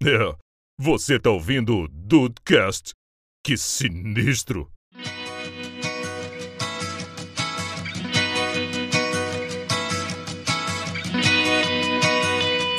É, você tá ouvindo o Dudecast? Que sinistro!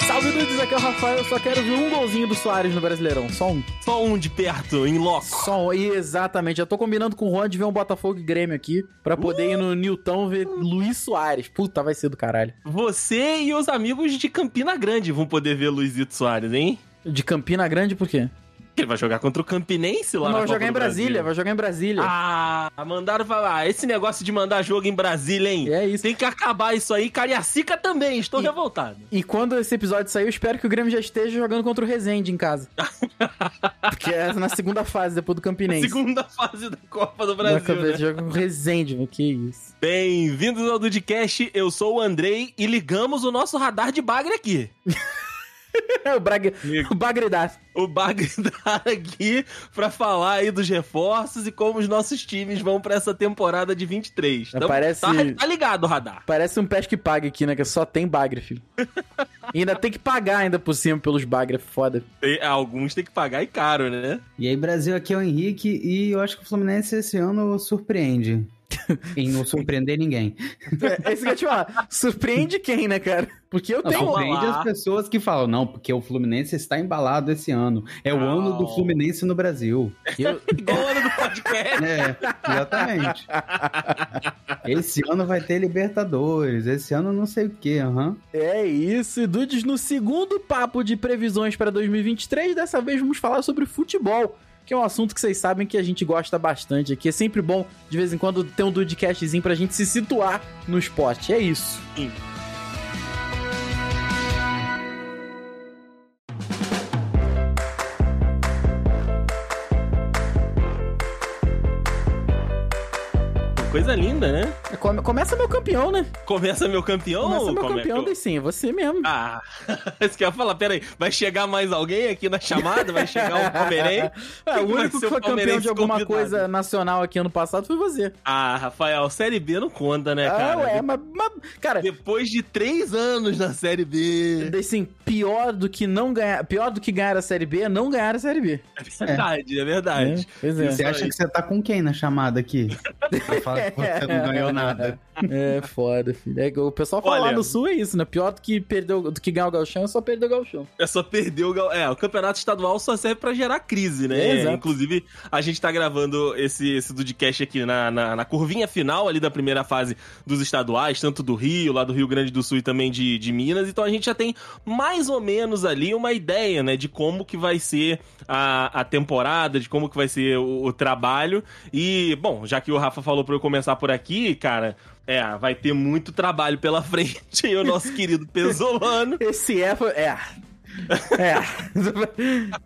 Salve Dudes, aqui é o Rafael. Eu só quero ver um golzinho do Soares no Brasileirão. Só um. Só um de perto, em loco. Só um. Exatamente. Eu tô combinando com o Juan de ver um Botafogo e Grêmio aqui pra poder ir no Newton ver Luiz Soares. Puta, vai ser do caralho. Você e os amigos de Campina Grande vão poder ver Luizito Soares, hein? De Campina Grande, por quê? Ele vai jogar contra o Campinense lá Não, vai Copa jogar em Brasília, vai jogar em Brasília. Ah, mandaram falar. Esse negócio de mandar jogo em Brasília, hein? É isso. Tem que acabar isso aí. Cariacica também, estou E- revoltado. E quando esse episódio sair, eu espero que o Grêmio já esteja jogando contra o Rezende em casa. Porque é na segunda fase, depois do Campinense. Segunda fase da Copa do Brasil. né? joga com o Rezende, meu, que isso. Bem-vindos ao Dudcast, eu sou o Andrei e ligamos o nosso radar de bagre aqui. O, Braga, o Bagredar. O bagre tá aqui pra falar aí dos reforços e como os nossos times vão pra essa temporada de 23. Tamo- Parece- tá, tá ligado o radar. Parece um pesca que paga aqui, né? Que só tem bagre, filho. e ainda tem que pagar ainda por cima pelos bagre, foda. Tem- alguns tem que pagar e caro, né? E aí, Brasil, aqui é o Henrique e eu acho que o Fluminense esse ano surpreende. Em não surpreender ninguém. É isso que eu te falar. Surpreende quem, né, cara? Porque eu Não, tenho. surpreende as pessoas que falam, não, porque o Fluminense está embalado esse ano. É o Não. ano do Fluminense no Brasil. eu- Igual o ano do podcast. É, exatamente. Esse ano vai ter Libertadores, esse ano não sei o que, aham. É isso, e Dudes, no segundo papo de previsões para 2023, dessa vez vamos falar sobre futebol, que é um assunto que vocês sabem que a gente gosta bastante aqui. É sempre bom, de vez em quando, ter um Dudecastzinho pra gente se situar no esporte. É isso. Coisa linda, né? Come- Começa meu campeão, né? Começa meu campeão? Começa meu Como é campeão, eu- daí sim, é você mesmo. Ah, isso que eu ia falar, peraí, vai chegar mais alguém aqui na chamada? Vai chegar um palmeirense? É, o único que o foi campeão de alguma convidado? coisa nacional aqui ano passado foi você. Ah, Rafael, Série B não conta, né, ah, cara? ué, mas, mas- Cara, Depois de três anos na Série B. assim, pior do que não ganhar. Pior do que ganhar a Série B é não ganhar a Série B. É verdade, é verdade. É, pois é. Você acha que você tá com quem na chamada aqui? Que você não ganhou nada. É foda, filho. É, o pessoal fala lá Olha- no sul é isso, né? Pior do que, perdeu, do que ganhar o galchão é só perder o galchão. É só perder o. gal- É, o campeonato estadual só serve pra gerar crise, né? É, exato. Inclusive, a gente tá gravando esse, esse Dudcast aqui na, na, na curvinha final ali da primeira fase dos estaduais, tanto do Rio, lá do Rio Grande do Sul e também de, de Minas. Então a gente já tem mais ou menos ali uma ideia, né? De como que vai ser a, a temporada, de como que vai ser o, o trabalho. E, bom, já que o Rafa falou pra eu começar por aqui, cara. É, vai ter muito trabalho pela frente. E o nosso querido Pesolano. Esse é. É. É.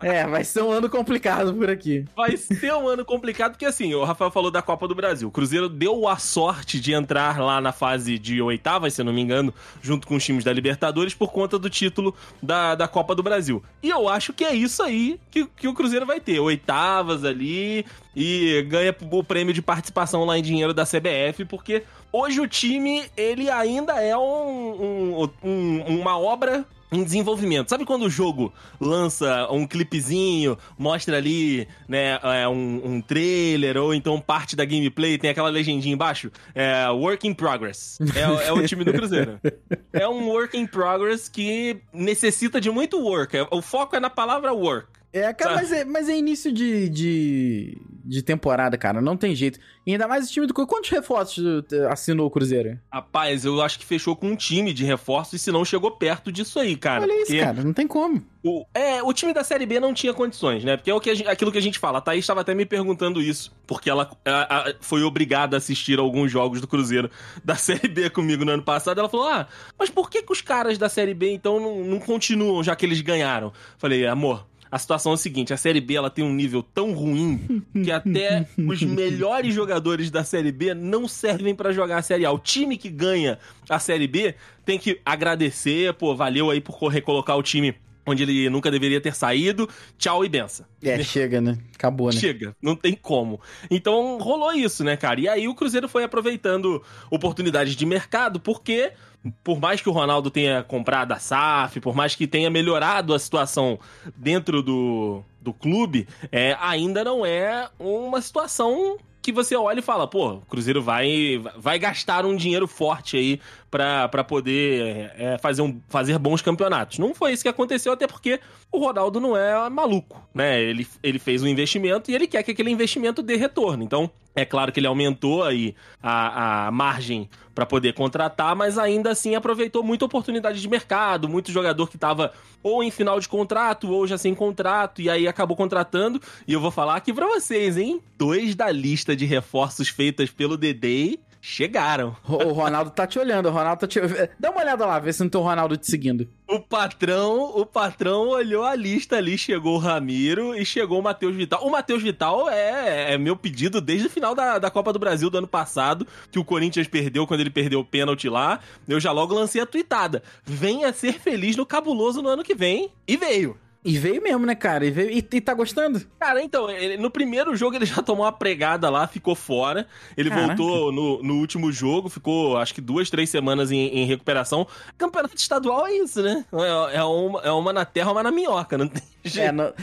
é, vai ser um ano complicado por aqui. Vai ser um ano complicado, porque assim, o Rafael falou da Copa do Brasil. O Cruzeiro deu a sorte de entrar lá na fase de oitavas, se eu não me engano, junto com os times da Libertadores, por conta do título da, da Copa do Brasil. E eu acho que é isso aí que, que o Cruzeiro vai ter. Oitavas ali e ganha o prêmio de participação lá em dinheiro da CBF, porque hoje o time, ele ainda é um- um- um- uma obra em desenvolvimento. Sabe quando o jogo lança um clipezinho, mostra ali, né, é, um, um trailer ou então parte da gameplay, tem aquela legendinha embaixo? É Work in Progress. É, o- é o time do Cruzeiro. É um work in progress que necessita de muito work. É- O foco é na palavra work. É, cara, mas é, mas é início de, de, de temporada, cara. Não tem jeito. E ainda mais o time do Cruzeiro. Quantos reforços eh, assinou o Cruzeiro? Rapaz, eu acho que fechou com um time de reforço e se não chegou perto disso aí, cara. Olha isso, cara. Não tem como. O, é, o time da Série B não tinha condições, né? Porque é o que gente- aquilo que a gente fala. A Thaís estava até me perguntando isso, porque ela a- a- foi obrigada a assistir alguns jogos do Cruzeiro da Série B comigo no ano passado. Ela falou: Ah, mas por que, que os caras da Série B então não, não continuam, já que eles ganharam? Falei, amor. A situação é a seguinte, a Série B ela tem um nível tão ruim que até os melhores jogadores da Série B não servem pra jogar a Série A. O time que ganha a Série B tem que agradecer, pô, valeu aí por recolocar o time onde ele nunca deveria ter saído. Tchau e benção. É, chega, né? Acabou, né? Chega, não tem como. Então rolou isso, né, cara? E aí o Cruzeiro foi aproveitando oportunidades de mercado, porque por mais que o Ronaldo tenha comprado a SAF, por mais que tenha melhorado a situação dentro do, do clube, é, ainda não é uma situação que você olha e fala, pô, o Cruzeiro vai, vai gastar um dinheiro forte aí para poder é, fazer, um, fazer bons campeonatos. Não foi isso que aconteceu, até porque o Ronaldo não é maluco, né? Ele, ele fez um investimento e ele quer que aquele investimento dê retorno. Então, é claro que ele aumentou aí a, a margem para poder contratar, mas ainda assim aproveitou muita oportunidade de mercado, muito jogador que estava ou em final de contrato ou já sem contrato e aí acabou contratando. E eu vou falar aqui para vocês, hein? Dois da lista de reforços feitas pelo Dedei chegaram. O Ronaldo tá te olhando, o Ronaldo tá te Dá uma olhada lá, vê se não tem o Ronaldo te seguindo. O patrão, o patrão olhou a lista ali, chegou o Ramiro e chegou o Matheus Vital. O Matheus Vital é, é, meu pedido desde o final da, da Copa do Brasil do ano passado, que o Corinthians perdeu quando ele perdeu o pênalti lá. Eu já logo lancei a tuitada. Venha ser feliz no cabuloso no ano que vem. E veio. E veio mesmo, né, cara? E, veio, e, e tá gostando? Cara, então, ele, no primeiro jogo ele já tomou uma pregada lá, ficou fora. Ele Caraca. voltou no, no último jogo, ficou acho que duas, três semanas em, em recuperação. Campeonato estadual é isso, né? É, é, uma, é uma na terra, uma na minhoca, não tem é, jeito. É, no,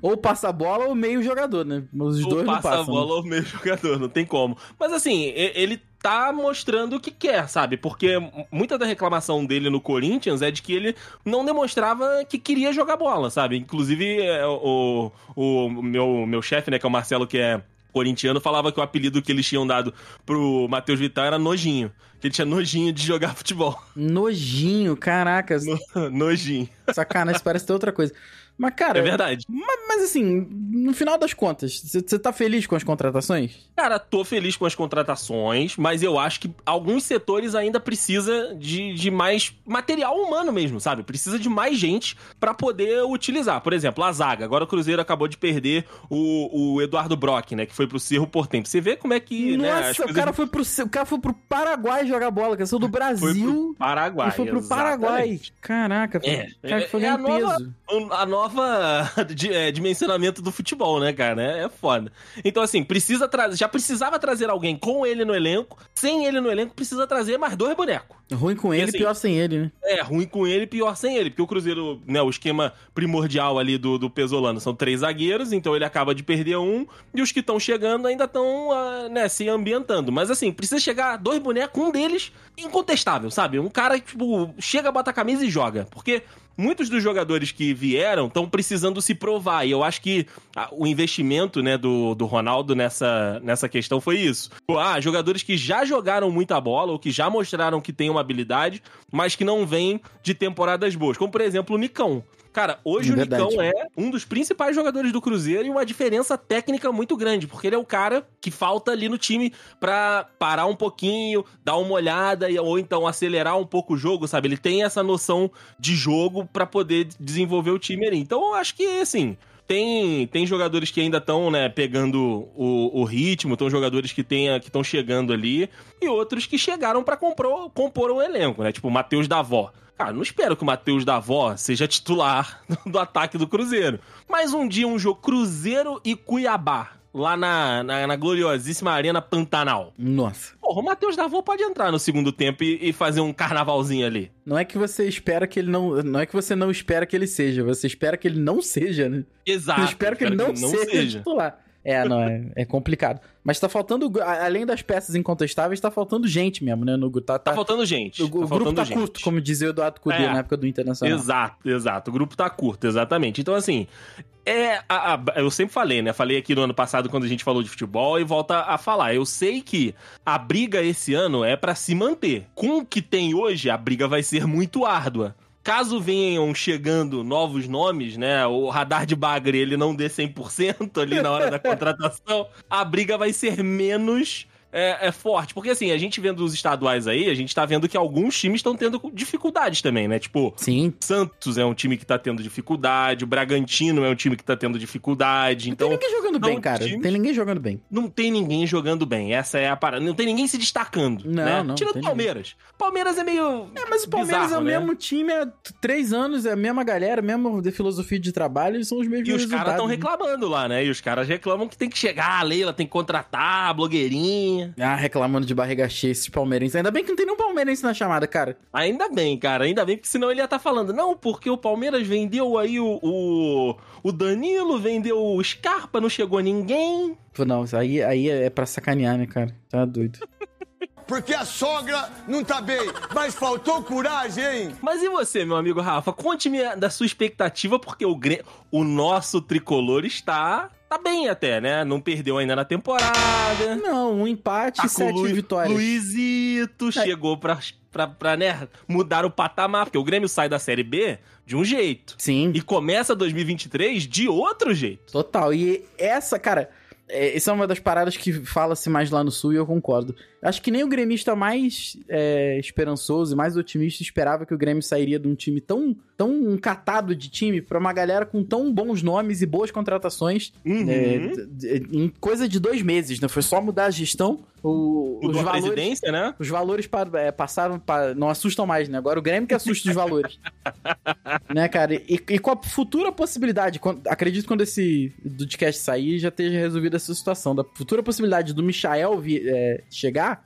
ou passa a bola ou meio jogador, né? Os ou dois não passam. passa a bola né? ou meio jogador, não tem como. Mas assim, ele tá mostrando o que quer, sabe? Porque muita da reclamação dele no Corinthians é de que ele não demonstrava que queria jogar bola, sabe? Inclusive, é, o, o meu, meu chefe, né, que é o Marcelo, que é corintiano, falava que o apelido que eles tinham dado pro Matheus Vital era Nojinho. Que ele tinha nojinho de jogar futebol. Nojinho, caracas. No, nojinho. Sacanagem, parece ter outra coisa. Mas, cara. É verdade. Mas, mas assim, no final das contas, você tá feliz com as contratações? Cara, tô feliz com as contratações, mas eu acho que alguns setores ainda precisa de, de mais material humano mesmo, sabe? Precisa de mais gente para poder utilizar. Por exemplo, a zaga. Agora o Cruzeiro acabou de perder o, o Eduardo Brock, né? Que foi pro Cerro Portempo. Você vê como é que. Né, Nossa, né, o, cara foi pro, o cara foi pro Paraguai jogar bola, que saiu do Brasil. Foi pro Paraguai. E foi pro exatamente. Paraguai. Caraca, é, cara, foi é, é a nova, a nova é, dimensionamento do futebol, né, cara? É, é foda. Então, assim, precisa trazer. Já precisava trazer alguém com ele no elenco. Sem ele no elenco, precisa trazer mais dois bonecos. Ruim com ele, e, assim, pior sem ele, né? É, ruim com ele, pior sem ele. Porque o Cruzeiro, né, o esquema primordial ali do, do Pesolano são três zagueiros, então ele acaba de perder um. E os que estão chegando ainda estão, uh, ah, né, se ambientando. Mas assim, precisa chegar dois bonecos, um deles incontestável, sabe? Um cara que, tipo, chega, bota a camisa e joga. Porque muitos dos jogadores que vieram estão precisando se provar. E eu acho que o investimento né, do, do Ronaldo nessa, nessa questão foi isso. Ah, jogadores que já jogaram muita bola ou que já mostraram que têm uma habilidade, mas que não vêm de temporadas boas. Como, por exemplo, o Nicão. Cara, hoje é o Nicão é um dos principais jogadores do Cruzeiro e uma diferença técnica muito grande, porque ele é o cara que falta ali no time pra parar um pouquinho, dar uma olhada ou então acelerar um pouco o jogo, sabe? Ele tem essa noção de jogo para poder desenvolver o time ali. Então eu acho que, assim, tem, tem jogadores que ainda estão né, pegando o, o ritmo, estão jogadores que estão chegando ali, e outros que chegaram para compor, compor o elenco, né? Tipo o Matheus Davó. Cara, não espero que o Matheus Davó seja titular do ataque do Cruzeiro. Mas um dia um jogo Cruzeiro e Cuiabá lá na, na, na, gloriosíssima Arena Pantanal. Nossa. Porra, o Matheus Davô pode entrar no segundo tempo e, e, fazer um carnavalzinho ali. Não é que você espera que ele não. Não é que você não espera que ele seja, você espera que ele não seja, né? Exato. Você espera que ele não, que não seja, seja titular. É, não, é, é complicado. Mas tá faltando, além das peças incontestáveis, tá faltando gente mesmo, né? No, tá, tá, tá faltando gente. O, tá o grupo tá gente. curto, como dizia o Eduardo Cudê é, na época do Internacional. Exato, exato. O grupo tá curto, exatamente. Então, assim, é a, a, eu sempre falei, né? Falei aqui no ano passado quando a gente falou de futebol e volta a falar. Eu sei que a briga esse ano é para se manter. Com o que tem hoje, a briga vai ser muito árdua. Caso venham chegando novos nomes, né? O radar de bagre ele não dê 100% ali na hora da contratação, a briga vai ser menos é, é, forte. Porque assim, a gente vendo os estaduais aí, a gente tá vendo que alguns times estão tendo dificuldades também, né? Tipo, Sim. Santos é um time que tá tendo dificuldade, o Bragantino é um time que tá tendo dificuldade. Então, não tem ninguém jogando bem, cara. Times... Tem ninguém jogando bem. Não tem ninguém jogando bem. Essa é a parada. Não tem ninguém se destacando. Não, né? não. Tira o Palmeiras. Ninguém. Palmeiras é meio. É, mas o Palmeiras bizarro, é o né? mesmo time há três anos, é a mesma galera, mesmo de filosofia de trabalho, e são os mesmos E os caras estão reclamando lá, né? E os caras reclamam que tem que chegar, a Leila tem que contratar, a blogueirinha. Barriguinha. Ah, reclamando de barriga cheia, esses palmeirenses. Ainda bem que não tem nenhum palmeirense na chamada, cara. Ainda bem, cara, ainda bem, porque senão ele ia estar falando, não, porque o Palmeiras vendeu aí o, o, o Danilo, vendeu o Scarpa, não chegou ninguém. Pô, Não, isso aí, aí é pra sacanear, né, cara? Tá doido. Porque a sogra não tá bem, mas faltou coragem, hein? Mas e você, meu amigo Rafa? Conte-me da sua expectativa, porque o, Gre... o nosso tricolor está. Tá bem até, né? Não perdeu ainda na temporada. Não, um empate Tá e sete Lu- vitórias. Luizito chegou pra, pra, pra né, mudar o patamar, porque o Grêmio sai da Série B de um jeito. Sim, E começa 2023 de outro jeito. total. E essa, cara, é, essa é uma das paradas que fala-se mais lá no Sul e eu concordo. Acho que nem o gremista mais é, esperançoso e mais otimista esperava que o Grêmio sairia de um time tão, tão catado de time pra uma galera com tão bons nomes e boas contratações Uhum. é, em coisa de dois meses, né? Foi só mudar a gestão, o, os valores... presidência, né? Os valores pa- é, passaram para não assustam mais, né? Agora o Grêmio que assusta os valores. né, cara? E, e com a futura possibilidade, quando- acredito que quando esse podcast sair já esteja resolvida essa situação, da futura possibilidade do Michael vi- é,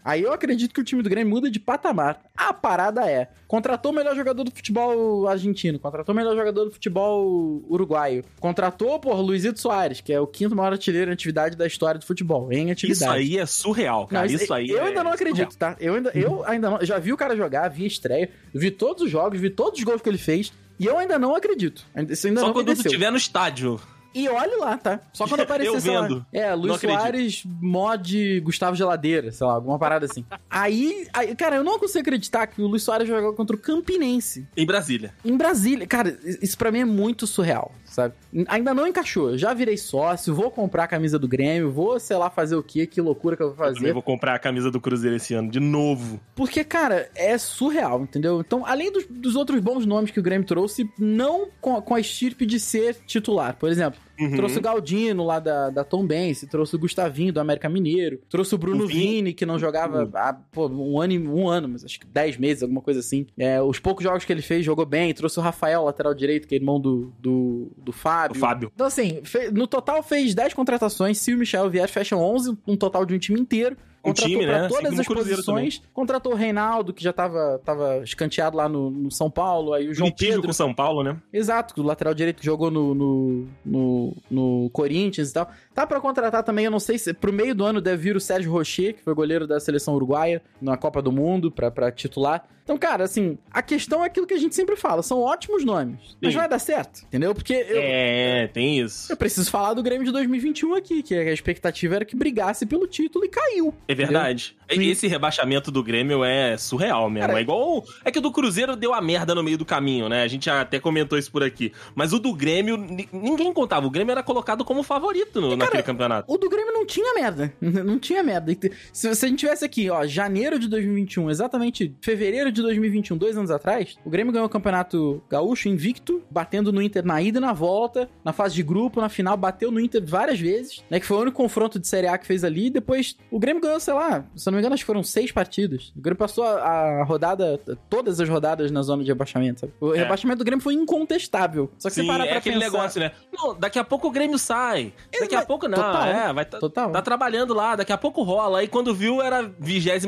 aí eu acredito que o time do Grêmio muda de patamar. A parada é, contratou o melhor jogador do futebol argentino, contratou o melhor jogador do futebol uruguaio, contratou, por Luizito Soares, que é o quinto maior artilheiro em atividade da história do futebol, em atividade. Isso aí é surreal, cara. Não, isso aí eu é ainda não acredito, tá? Eu ainda, eu ainda não. Já vi o cara jogar, vi a estreia, vi todos os jogos, vi todos os gols que ele fez. E eu ainda não acredito. Isso ainda Só não quando tu estiver no estádio. E olhe lá, tá? Só quando aparecer, sei lá. É, Não Luiz acredito. Soares, mod Gustavo Geladeira, sei lá, alguma parada assim. aí, aí, cara, eu não consigo acreditar que o Luiz Soares jogou contra o Campinense. Em Brasília. Em Brasília. Cara, isso pra mim é muito surreal, sabe? Ainda não encaixou. Eu Já virei sócio, vou comprar a camisa do Grêmio, vou, sei lá, fazer o quê, que loucura que eu vou Eu fazer. vou comprar a camisa do Cruzeiro esse ano, de novo. Porque, cara, é surreal, entendeu? Então, além dos, dos outros bons nomes que o Grêmio trouxe, não com, com a estirpe de ser titular. Por exemplo, Uhum. trouxe o Galdino lá da, da Tom Benz, trouxe o Gustavinho do América Mineiro, trouxe o Bruno Vini. Vini, que não jogava há pô, um, ano, um ano, mas acho que 10 meses, alguma coisa assim. É, os poucos jogos que ele fez, jogou bem. Trouxe o Rafael, lateral direito, que é irmão do, do, do O Fábio. Fábio. Então, assim, no total fez 10 contratações. Se o Michel vier, fecham 11, um total de um time inteiro. Contratou time, pra né? Todas as posições. Contratou o Reinaldo, que já tava, tava escanteado lá no, no São Paulo. Aí o João Litígio Pedro. com São Paulo, né? Exato, o lateral direito que jogou no, no, no, no Corinthians e tal. Tá pra contratar também, eu não sei se. Pro meio do ano deve vir o Sérgio Rocher, que foi goleiro da seleção uruguaia na Copa do Mundo, pra, pra titular. Então, cara, assim, a questão é aquilo que a gente sempre fala: são ótimos nomes. Mas Sim. vai dar certo, entendeu? Porque eu, É, tem isso. eu preciso falar do Grêmio de 2021 aqui, que a expectativa era que brigasse pelo título e caiu. É verdade. Esse rebaixamento do Grêmio é surreal mesmo. Cara, é igual. É que o do Cruzeiro deu a merda no meio do caminho, né? A gente até comentou isso por aqui. Mas o do Grêmio, ni- ninguém contava. O Grêmio era colocado como favorito no, naquele campeonato. O do Grêmio não tinha merda. Não tinha merda. E te- Se, se a gente tivesse aqui, ó, janeiro de 2021, exatamente fevereiro de 2021, dois anos atrás, o Grêmio ganhou o Campeonato Gaúcho invicto, batendo no Inter na ida e na volta, na fase de grupo, na final, bateu no Inter várias vezes, né? Que foi o único confronto de Série A que fez ali. Depois o Grêmio ganhou, sei lá, se não me engano, acho que foram seis partidas. O Grêmio passou a, a rodada, todas as rodadas na zona de rebaixamento, sabe? O É. rebaixamento do Grêmio foi incontestável. Só que Sim, você parar é pra aquele pensar... negócio, né? Não, daqui a pouco o Grêmio sai. Daqui a Exato. pouco não. Total. É, vai tá, Total. tá trabalhando lá, daqui a pouco rola. Aí quando viu, era a 28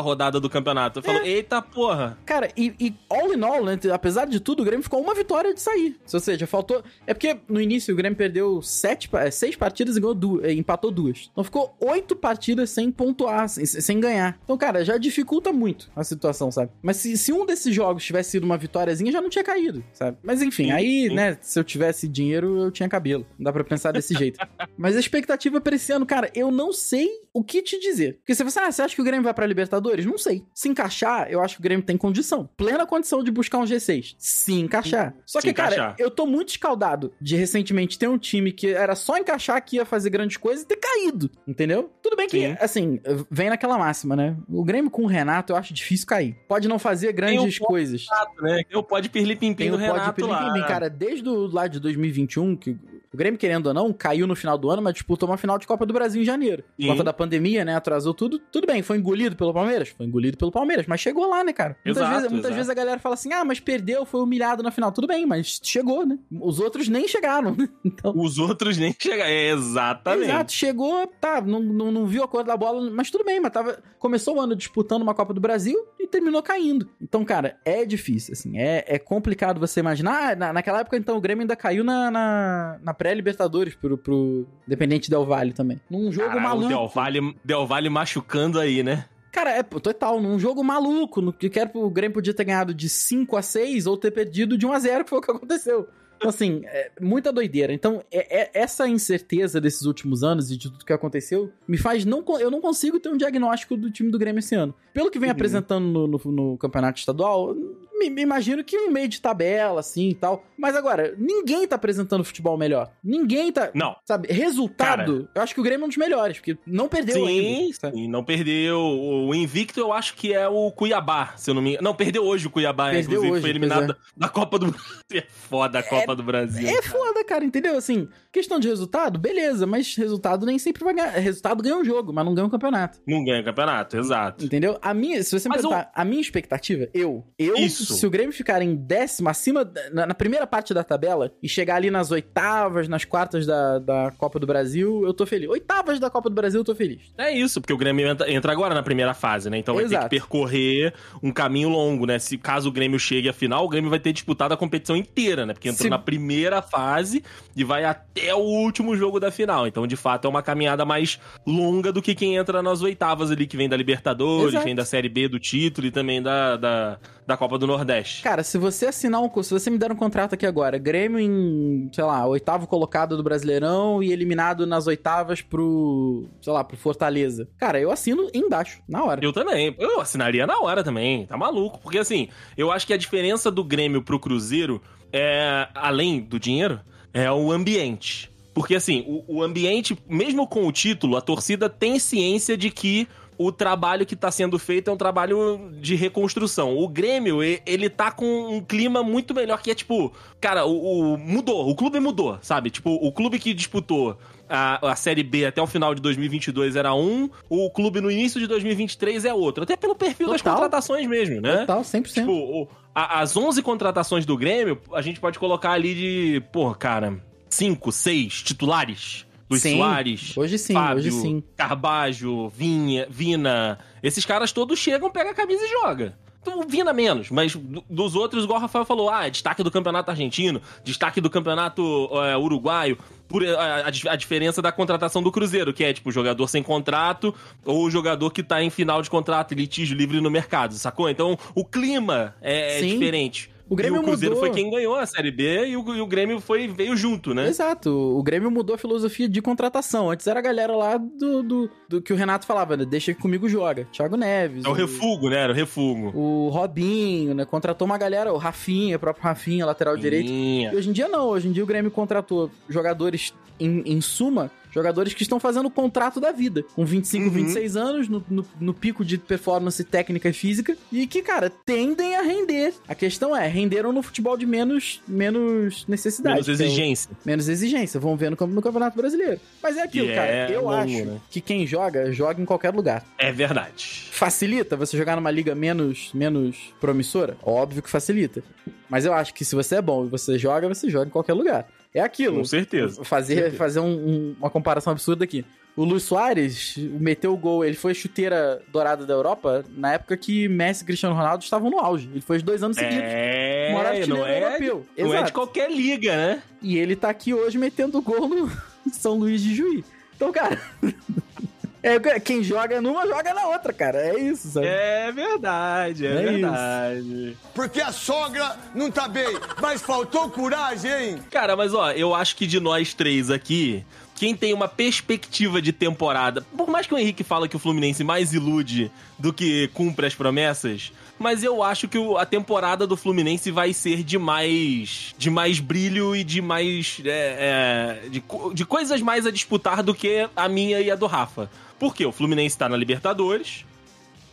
rodada do campeonato. Falou, É. eita porra. Cara, e, e all in all, né? Apesar de tudo, o Grêmio ficou uma vitória de sair. Ou seja, faltou. É porque no início o Grêmio perdeu sete, é, seis partidas e ganhou duas, é, empatou duas. Então ficou oito partidas sem pontuar, sem, ganhar. Então, cara, já dificulta muito a situação, sabe? Mas se, se um desses jogos tivesse sido uma vitóriazinha, já não tinha caído, sabe? Mas enfim, aí, né, se eu tivesse dinheiro, eu tinha cabelo. Não dá pra pensar desse jeito. Mas a expectativa pra esse ano, cara, eu não sei o que te dizer. Porque você fala assim, ah, você acha que o Grêmio vai pra Libertadores? Não sei. Se encaixar, eu acho que o Grêmio tem condição. Plena condição de buscar um G6. Se encaixar. Só que, cara, encaixar. eu tô muito escaldado de recentemente ter um time que era só encaixar que ia fazer grandes coisas e ter caído. Entendeu? Tudo bem que, Sim. assim, vem naquela máxima, né? O Grêmio com o Renato eu acho difícil cair. Pode não fazer grandes Tem coisas. Renato, né? Eu pode pirlipimpim do Renato Felipe lá. Mim, cara, desde o lá de 2021, que O Grêmio, querendo ou não, caiu no final do ano, mas disputou uma final de Copa do Brasil em janeiro. Por conta da pandemia, né? Atrasou tudo. Tudo bem, foi engolido pelo Palmeiras? Foi engolido pelo Palmeiras, mas chegou lá, né, cara? Muitas, Exato, vezes, muitas exato. vezes a galera fala assim: ah, mas perdeu, foi humilhado na final. Tudo bem, mas chegou, né? Os outros nem chegaram, né? Então. Os outros nem chegaram. É, exatamente. Exato, chegou, tá, não, não, não viu a cor da bola, mas tudo bem, mas tava, começou o ano disputando uma Copa do Brasil e terminou caindo. Então, cara, é difícil, assim, é, é complicado você imaginar. Ah, na, naquela época, então, o Grêmio ainda caiu na, na, na pré-Libertadores pro, pro Dependente Del Valle também. Num jogo Caralho, maluco. Del Valle, Del Valle machucando aí, né? Cara, é total, num jogo maluco, no que quer o Grêmio podia ter ganhado de 5 a 6 ou ter perdido de 1 a 0 que foi o que aconteceu. Então, assim, é muita doideira. Então, é, é- essa incerteza desses últimos anos e de tudo que aconteceu me faz não. Eu não consigo ter um diagnóstico do time do Grêmio esse ano. Pelo que vem Uhum. apresentando no, no- no campeonato estadual, imagino que um meio de tabela, assim e tal. Mas agora, ninguém tá apresentando futebol melhor. Ninguém tá. Não. Sabe, resultado, eu acho que o Grêmio é um dos melhores, porque não perdeu Sim, ainda. sabe? sim, não perdeu. O invicto eu acho que é o Cuiabá, se eu não me engano. Não, perdeu hoje o Cuiabá, Perdeu inclusive, hoje, foi eliminado é. da, Copa do Brasil. É foda a Copa do Brasil. É foda, cara, entendeu? Assim, questão de resultado, beleza, mas resultado nem sempre vai ganhar. Resultado ganha um jogo, mas não ganha um campeonato. Não ganha campeonato, exato. Entendeu? A minha, se você me Mas perguntar, a minha expectativa, eu, eu, Isso. Se o Grêmio ficar em décimo, acima, na, na primeira parte da tabela e chegar ali nas oitavas, nas quartas da, da Copa do Brasil, eu tô feliz. Oitavas da Copa do Brasil, eu tô feliz. É isso, porque o Grêmio entra, entra agora na primeira fase, né? Então vai ter Exato. que percorrer um caminho longo, né? Se caso o Grêmio chegue à final, o Grêmio vai ter disputado a competição inteira, né? Porque entrou Se- na primeira fase e vai até o último jogo da final. Então, de fato, é uma caminhada mais longa do que quem entra nas oitavas ali, que vem da Libertadores, Exato. vem da Série B do título e também da, da, da Copa do Nordeste. Cara, se você assinar um. Se você me der um contrato aqui agora, Grêmio em, sei lá, oitavo colocado do Brasileirão e eliminado nas oitavas pro. sei lá, pro Fortaleza. Cara, eu assino embaixo, na hora. Eu também. Eu assinaria na hora também. Tá maluco. Porque assim, eu acho que a diferença do Grêmio pro Cruzeiro é, além do dinheiro, é o ambiente. Porque assim, o, o ambiente, mesmo com o título, a torcida tem ciência de que o trabalho que tá sendo feito é um trabalho de reconstrução. O Grêmio, ele tá com um clima muito melhor que é tipo, cara, o, o- mudou, o clube mudou, sabe? Tipo, o clube que disputou a, a Série B até o final de 2022 era um, o clube no início de 2023 é outro. Até pelo perfil das Total. contratações mesmo, né? Total, 100%. Tipo, o- a- as 11 contratações do Grêmio, a gente pode colocar ali de, pô, cara, 5, 6 titulares. Luiz Sim, Soares, hoje sim, Fábio, hoje sim. Carbajo, Vinha, Vina. Esses caras todos chegam, pega a camisa e joga. Então, Vina menos, mas do- dos outros, igual o Rafael falou, ah, destaque do campeonato argentino, destaque do campeonato é, uruguaio, por é, a, a dif- a diferença da contratação do Cruzeiro, que é tipo jogador sem contrato ou jogador que tá em final de contrato, litígio livre no mercado, sacou? Então o clima é, é diferente. O Grêmio e o Cruzeiro mudou. foi quem ganhou a Série B e o, e o Grêmio foi, veio junto, né? Exato, o Grêmio mudou a filosofia de contratação. Antes era a galera lá do, do, do que o Renato falava, né? Deixa que comigo joga. Thiago Neves. É o refugo, né? Era o refugo. O Robinho, né? Contratou uma galera, o Rafinha, o próprio Rafinha, lateral direito. Minha. E hoje em dia não, hoje em dia o Grêmio contratou jogadores, em, em suma, jogadores que estão fazendo o contrato da vida. Com 25, Uhum. 26 anos, no, no, no pico de performance técnica e física, e que, cara, tendem a render. A questão é, renderam no futebol de menos, menos necessidade. Menos que é o- exigência. menos exigência. Vamos ver no, no Campeonato Brasileiro. Mas é aquilo, Que cara. é eu longo, acho né? que quem joga, joga em qualquer lugar. É verdade. Facilita você jogar numa liga menos, menos promissora? Óbvio que facilita. Mas eu acho que se você é bom e você joga, você joga em qualquer lugar. É aquilo. Com certeza. Fazer, certeza. fazer um- um- uma comparação absurda aqui. O Luiz Soares meteu o gol, ele foi chuteira dourada da Europa na época que Messi e Cristiano Ronaldo estavam no auge. Ele foi os dois anos seguidos. É, artilheiro não é, europeu. não é de qualquer liga, né? E ele tá aqui hoje metendo gol no São Luís de Juí. Então, cara. É, quem joga numa, joga na outra, cara. É isso, sabe? É verdade, é, É verdade. Porque a sogra não tá bem, mas faltou coragem, hein? Cara, mas ó, eu acho que de nós três aqui, quem tem uma perspectiva de temporada, por mais que o Henrique fala que o Fluminense mais ilude do que cumpre as promessas, mas eu acho que a temporada do Fluminense vai ser de mais, de mais brilho e de mais. é, é, de, de coisas mais a disputar do que a minha e a do Rafa. Por quê? O Fluminense tá na Libertadores.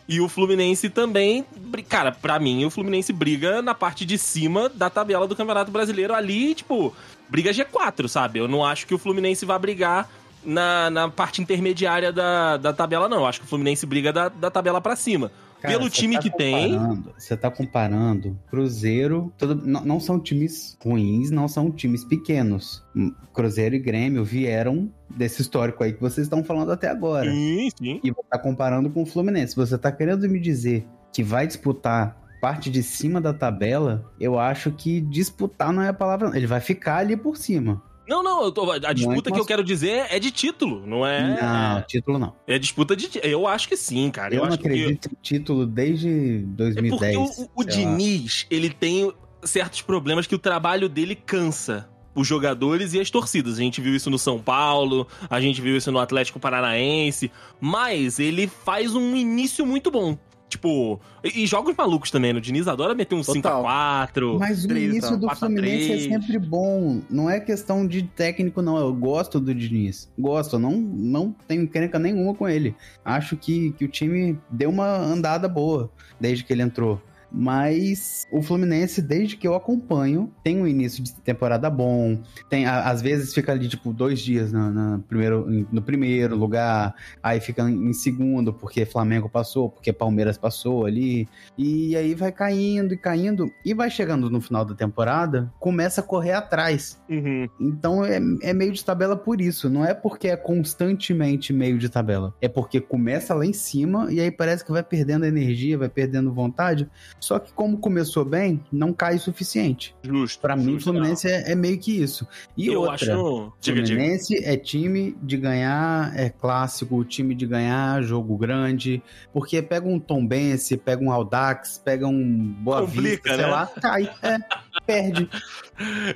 E o Fluminense também, cara, pra mim, o Fluminense briga na parte de cima da tabela do Campeonato Brasileiro ali, tipo, briga G4, sabe? Eu não acho que o Fluminense vai brigar na, na parte intermediária da, da tabela, não. Eu acho que o Fluminense briga da, da tabela pra cima. Cara, Pelo time tá que tem. Você tá comparando Cruzeiro. tudo- não, não são times ruins, não são times pequenos. Hum, Cruzeiro e Grêmio vieram desse histórico aí que vocês estão falando até agora. Sim, sim. E você tá comparando com o Fluminense. Você tá querendo me dizer que vai disputar parte de cima da tabela? Eu acho que disputar não é a palavra. Ele vai ficar ali por cima. Não, não, eu tô- a disputa que eu quero dizer é de título, não é. Não, título não. É disputa de. Eu acho que sim, cara. Eu, Eu, não acho que. acredito em título desde É 2010. porque o, o. Diniz, ele tem certos problemas que o trabalho dele cansa os jogadores e as torcidas. A gente viu isso no São Paulo, a gente viu isso no Atlético Paranaense, mas ele faz um início muito bom. Tipo, e, e jogos malucos também, né? O Diniz adora meter um Total. 5x4. Mas o início do 4 a Fluminense é 3. sempre bom. Não é questão de técnico, não. Eu gosto do Diniz. Gosto. Não, não tenho crenca nenhuma com ele. Acho que, que o time deu uma andada boa desde que ele entrou. Mas o Fluminense, desde que eu acompanho, tem um início de temporada bom. Tem, a- às vezes fica ali, tipo, dois dias na, na primeiro, no primeiro lugar. Aí fica em segundo, porque Flamengo passou, porque Palmeiras passou ali. E aí vai caindo e caindo. E vai chegando no final da temporada, começa a correr atrás. Uhum. Então é, é meio de tabela por isso. Não é porque é constantemente meio de tabela. É porque começa lá em cima e aí parece que vai perdendo energia, vai perdendo vontade. Só que como começou bem, não cai o suficiente. Justo. Pra mim, o Fluminense é, é meio que isso. E Eu outra, acho. Diga, diga. Fluminense é time de ganhar, é clássico, time de ganhar, jogo grande, porque pega um Tombense, pega um Audax, pega um Boa Complica, Vista, sei né? lá, cai, é, perde.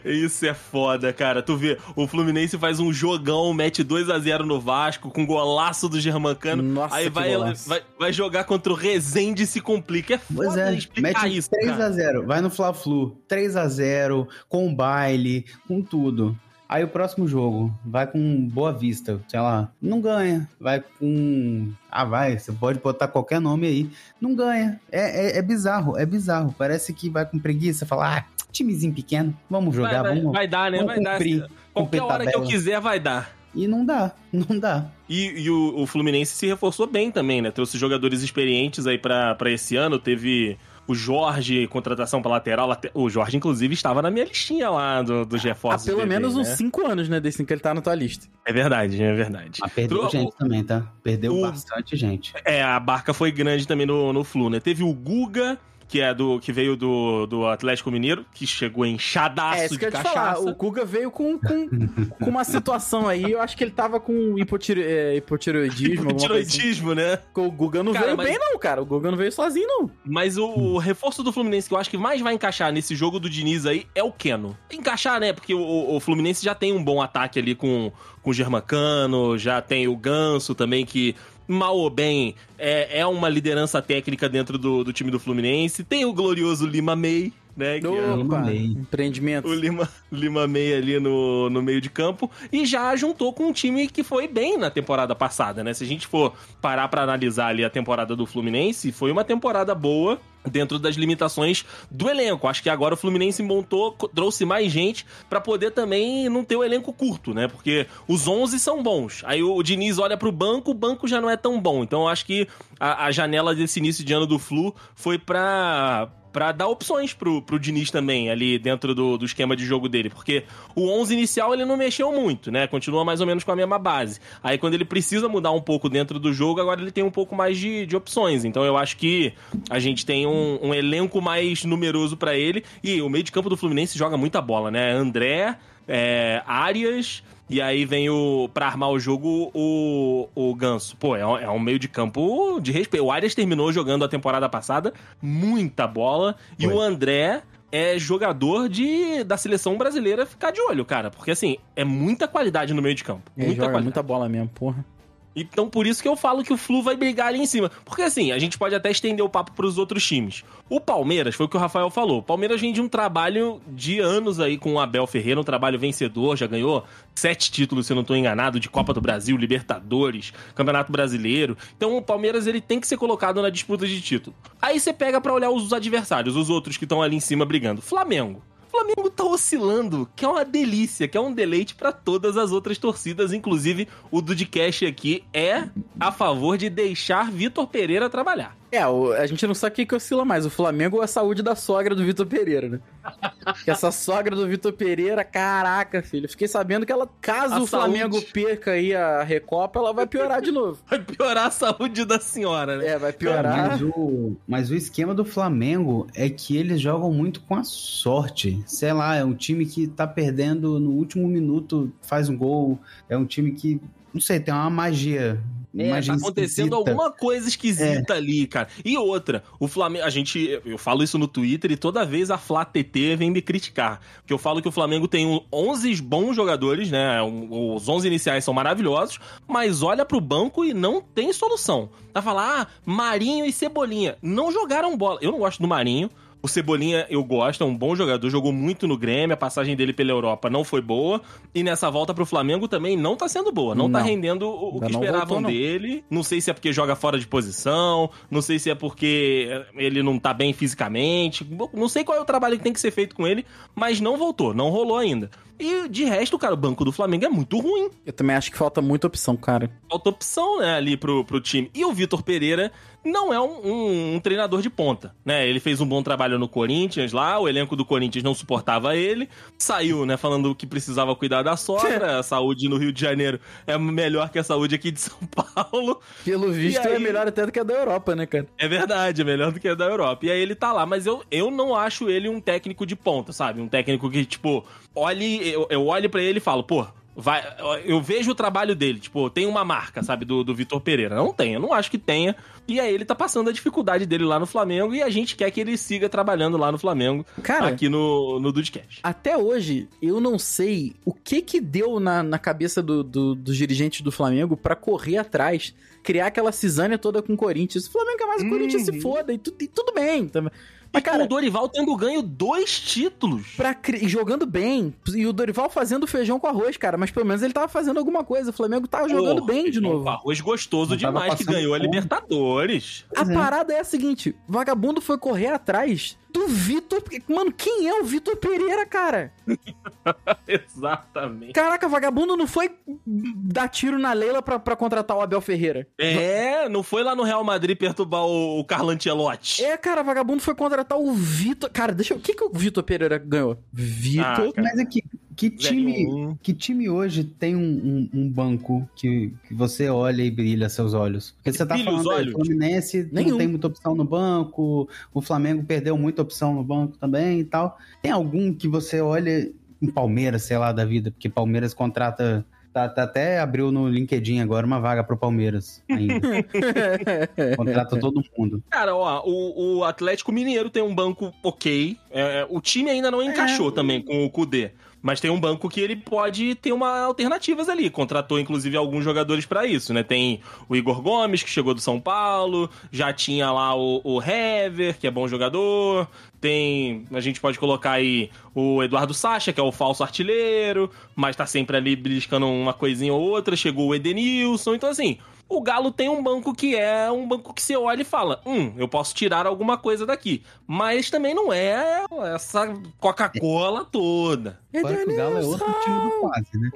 Isso é foda, cara. Tu vê, o Fluminense faz um jogão, mete 2 a 0 no Vasco, com golaço do Germancano. Nossa, Aí vai, vai, vai jogar contra o Resende e se complica. É foda Pois é, explicar mete isso, 3 cara. a 0 vai no Fla-Flu, 3 a 0 com baile, com tudo. Aí o próximo jogo vai com Boa Vista, sei lá, não ganha. Vai com. Ah, vai, você pode botar qualquer nome aí. Não ganha. É, é, é bizarro, é bizarro. Parece que vai com preguiça, falar, ah, timezinho pequeno, vamos jogar, vai, vamos. vai dar, né? vamos Vai dar. cumprir, Qualquer cumprir hora que eu tabela. quiser, vai dar. E não dá, não dá. E, e o, o Fluminense se reforçou bem também, né? Trouxe jogadores experientes aí pra, pra esse ano. Teve o Jorge, contratação pra lateral. late- O Jorge, inclusive, estava na minha listinha lá do, dos Há reforços. pelo do menos DV, uns né? 5 anos, né? Desde que ele tá na tua lista. É verdade, é verdade. Mas perdeu Tro- gente também, tá? Perdeu o- bastante gente. É, a barca foi grande também no, no Flu, né? Teve o Guga, que é do que veio do, do Atlético Mineiro, que chegou inchadaço É, isso de que eu cachaça. falar. O Guga veio com, com, com uma situação aí. Eu acho que ele tava com hipotiro, é, hipotireoidismo. alguma coisa assim. Né? O Guga não Cara, veio mas- bem, não, cara. O Guga não veio sozinho, não. Mas o, o reforço do Fluminense que eu acho que mais vai encaixar nesse jogo do Diniz aí é o Keno. Encaixar, né? Porque o, o Fluminense já tem um bom ataque ali com, com o Germancano, já tem o Ganso também, que mal ou bem é, é uma liderança técnica dentro do, do time do Fluminense. Tem o glorioso Lima May, né? Que é Opa, amei. empreendimento. o Lima, Lima May ali no, no meio de campo e já juntou com um time que foi bem na temporada passada, né? Se a gente for parar pra analisar ali a temporada do Fluminense, foi uma temporada boa dentro das limitações do elenco. Acho que agora o Fluminense montou, trouxe mais gente pra poder também não ter o elenco curto, né? Porque os 11 são bons. Aí o Diniz olha pro banco, o banco já não é tão bom. Então acho que a, a janela desse início de ano do Flu foi pra Pra dar opções pro, pro Diniz também, ali dentro do, do esquema de jogo dele. Porque o 11 inicial ele não mexeu muito, né? Continua mais ou menos com a mesma base. Aí quando ele precisa mudar um pouco dentro do jogo, agora ele tem um pouco mais de, de opções. Então eu acho que a gente tem um, um elenco mais numeroso pra ele. E o meio de campo do Fluminense joga muita bola, né? André, é, Arias. E aí vem o. Pra armar o jogo, o, o Ganso. Pô, é um, é um meio de campo de respeito. O Arias terminou jogando a temporada passada muita bola. E Foi. o André é jogador de, da seleção brasileira ficar de olho, cara. Porque assim, é muita qualidade no meio de campo. Ele Muita joga qualidade. muita bola mesmo, porra. Então por isso que eu falo que o Flu vai brigar ali em cima. Porque assim, a gente pode até estender o papo pros outros times. O Palmeiras, foi o que o Rafael falou. O Palmeiras vem de um trabalho de anos aí com o Abel Ferreira, um trabalho vencedor, já ganhou sete títulos, se eu não estou enganado, de Copa do Brasil, Libertadores, Campeonato Brasileiro. Então o Palmeiras ele tem que ser colocado na disputa de título. Aí você pega pra olhar os adversários, os outros que estão ali em cima brigando. Flamengo. O Flamengo tá oscilando, que é uma delícia, que é um deleite pra todas as outras torcidas, inclusive o Dudcast aqui é a favor de deixar Vitor Pereira trabalhar. É, o- a gente não sabe o que, que oscila mais, o Flamengo ou a saúde da sogra do Vitor Pereira, né? Porque essa sogra do Vitor Pereira, caraca, filho. Fiquei sabendo que ela, caso A o Flamengo saúde. perca aí a Recopa, ela vai piorar de novo. Vai piorar a saúde da senhora, né? É, vai Cara, piorar. mas, o, mas o esquema do Flamengo é que eles jogam muito com a sorte. Sei lá, é um time que tá perdendo no último minuto, faz um gol. É um time que, não sei, tem uma magia. É, tá acontecendo esquisita. alguma coisa esquisita ali, cara. E outra, o Flamengo, a gente, eu falo isso no Twitter e toda vez a Flá TT vem me criticar. Porque eu falo que o Flamengo tem um- 11 bons jogadores, né? Os 11 iniciais são maravilhosos, mas olha pro banco e não tem solução. Tá falar, ah, Marinho e Cebolinha não jogaram bola. Eu não gosto do Marinho. O Cebolinha eu gosto, é um bom jogador, jogou muito no Grêmio, a passagem dele pela Europa não foi boa. E nessa volta pro Flamengo também não tá sendo boa, não, tá Não. rendendo o, o que não esperavam voltou, não. dele. Não sei se é porque joga fora de posição, não sei se é porque ele não tá bem fisicamente. Não sei qual é o trabalho que tem que ser feito com ele, mas não voltou, não rolou ainda. E de resto, cara, o banco do Flamengo é muito ruim. Eu também acho que falta muita opção, cara. Falta opção, né, ali pro, pro time. E o Vitor Pereira não é um, um- um treinador de ponta, né? Ele fez um bom trabalho no Corinthians lá, o elenco do Corinthians não suportava ele. Saiu, né, falando que precisava cuidar da sogra. A saúde no Rio de Janeiro é melhor que a saúde aqui de São Paulo. Pelo visto, aí? é melhor até do que a da Europa, né, cara? É verdade, é melhor do que a da Europa. E aí ele tá lá, mas eu, eu não acho ele um técnico de ponta, sabe? Um técnico que, tipo, olhe, eu, eu olho pra ele e falo, pô, vai, eu vejo o trabalho dele, tipo, tem uma marca, sabe, do, do Vitor Pereira. Não tem, eu não acho que tenha. E aí ele tá passando a dificuldade dele lá no Flamengo e a gente quer que ele siga trabalhando lá no Flamengo, Cara, aqui no, no Dudcast. até hoje, eu não sei o que que deu na, na cabeça do, do- dos dirigentes do Flamengo pra correr atrás, criar aquela cisânia toda com o Corinthians. O Flamengo é mais o Corinthians se foda e, tu- e tudo bem. Também. Mas, E com cara, o Dorival tendo ganho dois títulos. pra, cri- jogando bem. E o Dorival fazendo feijão com arroz, cara. Mas pelo menos ele tava fazendo alguma coisa. O Flamengo tava jogando Pô, bem de novo. com Arroz gostoso Não demais, que ganhou a. Libertadores. A é. parada é a seguinte: vagabundo foi correr atrás do Vitor. Mano, quem é o Vitor Pereira, cara? Exatamente. Caraca, vagabundo não foi dar tiro na Leila pra, pra contratar o Abel Ferreira. É, não foi lá no Real Madrid perturbar o, o Carlo Ancelotti. É, cara, vagabundo foi contratar o Vitor. Cara, deixa eu. O que, que o Vitor Pereira ganhou? Vitor. Ah. Mas é que, time, que time hoje tem um, um- um banco que, que você olha e brilha seus olhos? Porque você tá falando, aí, o Fluminense Nenhum. não tem muita opção no banco, o Flamengo perdeu muita opção no banco também e tal. Tem algum que você olha em Palmeiras, sei lá, da vida? Porque Palmeiras contrata... Tá, tá até abriu no LinkedIn agora uma vaga pro Palmeiras ainda. Contrata todo mundo. Cara, ó, o, o Atlético Mineiro tem um banco ok. É, o time ainda não encaixou também com o Kudê. Mas tem um banco que ele pode ter uma alternativas ali. Contratou, inclusive, alguns jogadores pra isso, né? Tem o Igor Gomes, que chegou do São Paulo. Já tinha lá o, o Hever, que é bom jogador. Tem. A gente pode colocar aí o Eduardo Sacha, que é o falso artilheiro. Mas tá sempre ali beliscando uma coisinha ou outra. Chegou o Edenilson. Então, assim. O Galo tem um banco que é um banco que você olha e fala: hum, eu posso tirar alguma coisa daqui. Mas também não é essa Coca-Cola toda. Fora que o Galo é outro time do quase, né?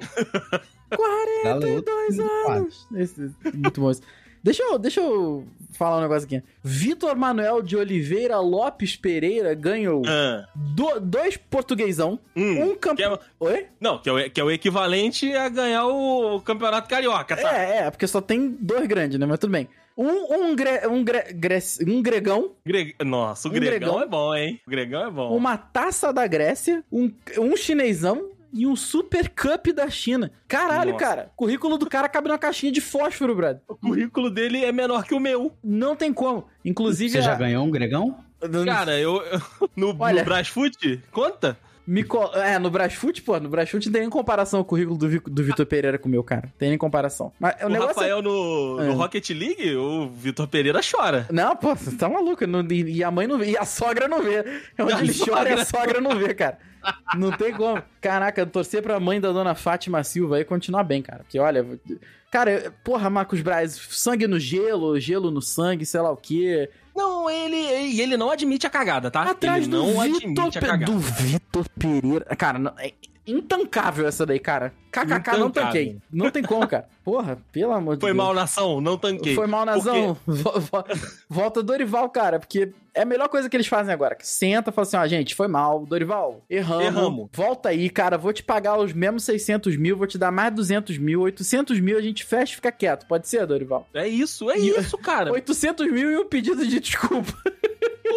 Galo é outro 42 time do quase. anos. Esse- muito bom. esse. Deixa eu, deixa eu falar um negócio aqui. Vitor Manuel de Oliveira Lopes Pereira ganhou Ah, do- dois portuguesão, hum, um campeão. é- Oi? não, que é, o, que é o equivalente a ganhar o Campeonato Carioca, tá? É, é, porque só tem dois grandes, né? Mas tudo bem. Um, um, gre, um, gre, gre- um gregão, Gre- Nossa, o Um Gregão, Gregão. é bom, hein? O Gregão é bom. uma taça da Grécia, um, um chinesão e um Super Cup da China. Caralho, Nossa. cara. O currículo do cara cabe numa caixinha de fósforo, brother. O currículo dele é menor que o meu. Não tem como. Inclusive. Você já a- ganhou um gregão? Cara, eu. No, Olha. no Brasfoot, conta? Me co- É, no Brasfoot, pô, no Brasfoot não tem nem comparação o currículo do, do Vitor Pereira com o meu, cara. Tem nem comparação. Mas o, O, negócio é- Rafael no, no É. Rocket League, o Vitor Pereira chora. Não, pô, você tá maluco. não- e e a mãe não vê, e a sogra não vê. É onde A ele chora e a sogra- sogra não vê, cara. Não tem como. Caraca, torcer pra mãe da dona Fátima Silva aí continuar bem, cara. Porque, olha. Cara, porra, Marcos Braz, sangue no gelo, gelo no sangue, sei lá o quê. Não, ele, e ele não admite a cagada, tá? Atrás ele do não Vitor admite a cagada. do Vitor Pereira. Cara, não- é intancável essa daí, cara. KKK não tanquei. Não tem como, cara. Porra, pelo amor de Foi Deus. mal nação, não tanquei. Foi mal, vo- Volta Dorival, cara, porque é a melhor coisa que eles fazem agora. Senta e fala assim, ó, gente, foi mal. Dorival, erramos. Erramos. Volta aí, cara, vou te pagar os mesmos 600 mil, vou te dar mais 200 mil, 800 mil, a gente fecha e fica quieto. Pode ser, Dorival? É isso, é E- isso, cara. 800 mil e um pedido de desculpa.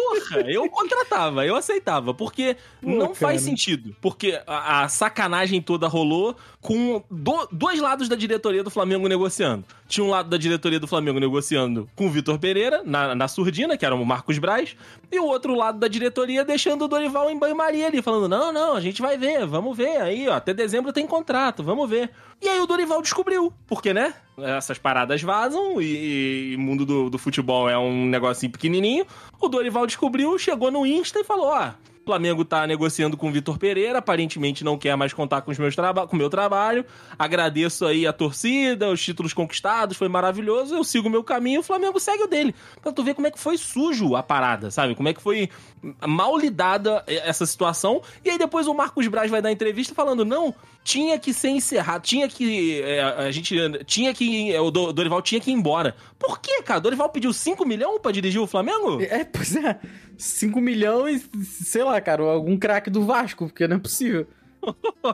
Porra, eu contratava, eu aceitava, porque Pô, não cara. faz sentido. Porque a, a sacanagem toda rolou com do- dois lados da diretoria do Flamengo negociando. Tinha um lado da diretoria do Flamengo negociando com o Vitor Pereira, na, na surdina, que era o Marcos Braz, e o outro lado da diretoria deixando o Dorival em banho-maria ali, falando: não, não, a gente vai ver, vamos ver. Aí, ó, até dezembro tem contrato, vamos ver. E aí o Dorival descobriu, porque, né? Essas paradas vazam e, o mundo do, do futebol é um negocinho pequenininho. O Dorival descobriu, chegou no Insta e falou: ó. Flamengo tá negociando com o Vitor Pereira, aparentemente não quer mais contar com meus traba com o meu trabalho. Agradeço aí a torcida, os títulos conquistados, foi maravilhoso. Eu sigo o meu caminho, o Flamengo segue o dele. Pra tu ver como é que foi sujo a parada, sabe? Como é que foi mal lidada essa situação. E aí depois o Marcos Braz vai dar entrevista falando: não, tinha que ser encerrado, tinha que. é, a gente. Tinha que. é, O Do- Dorival tinha que ir embora. Por quê, cara? Dorival pediu 5 milhões pra dirigir o Flamengo? É, pois é. 5 milhões, sei lá, cara, algum craque do Vasco, porque não é possível.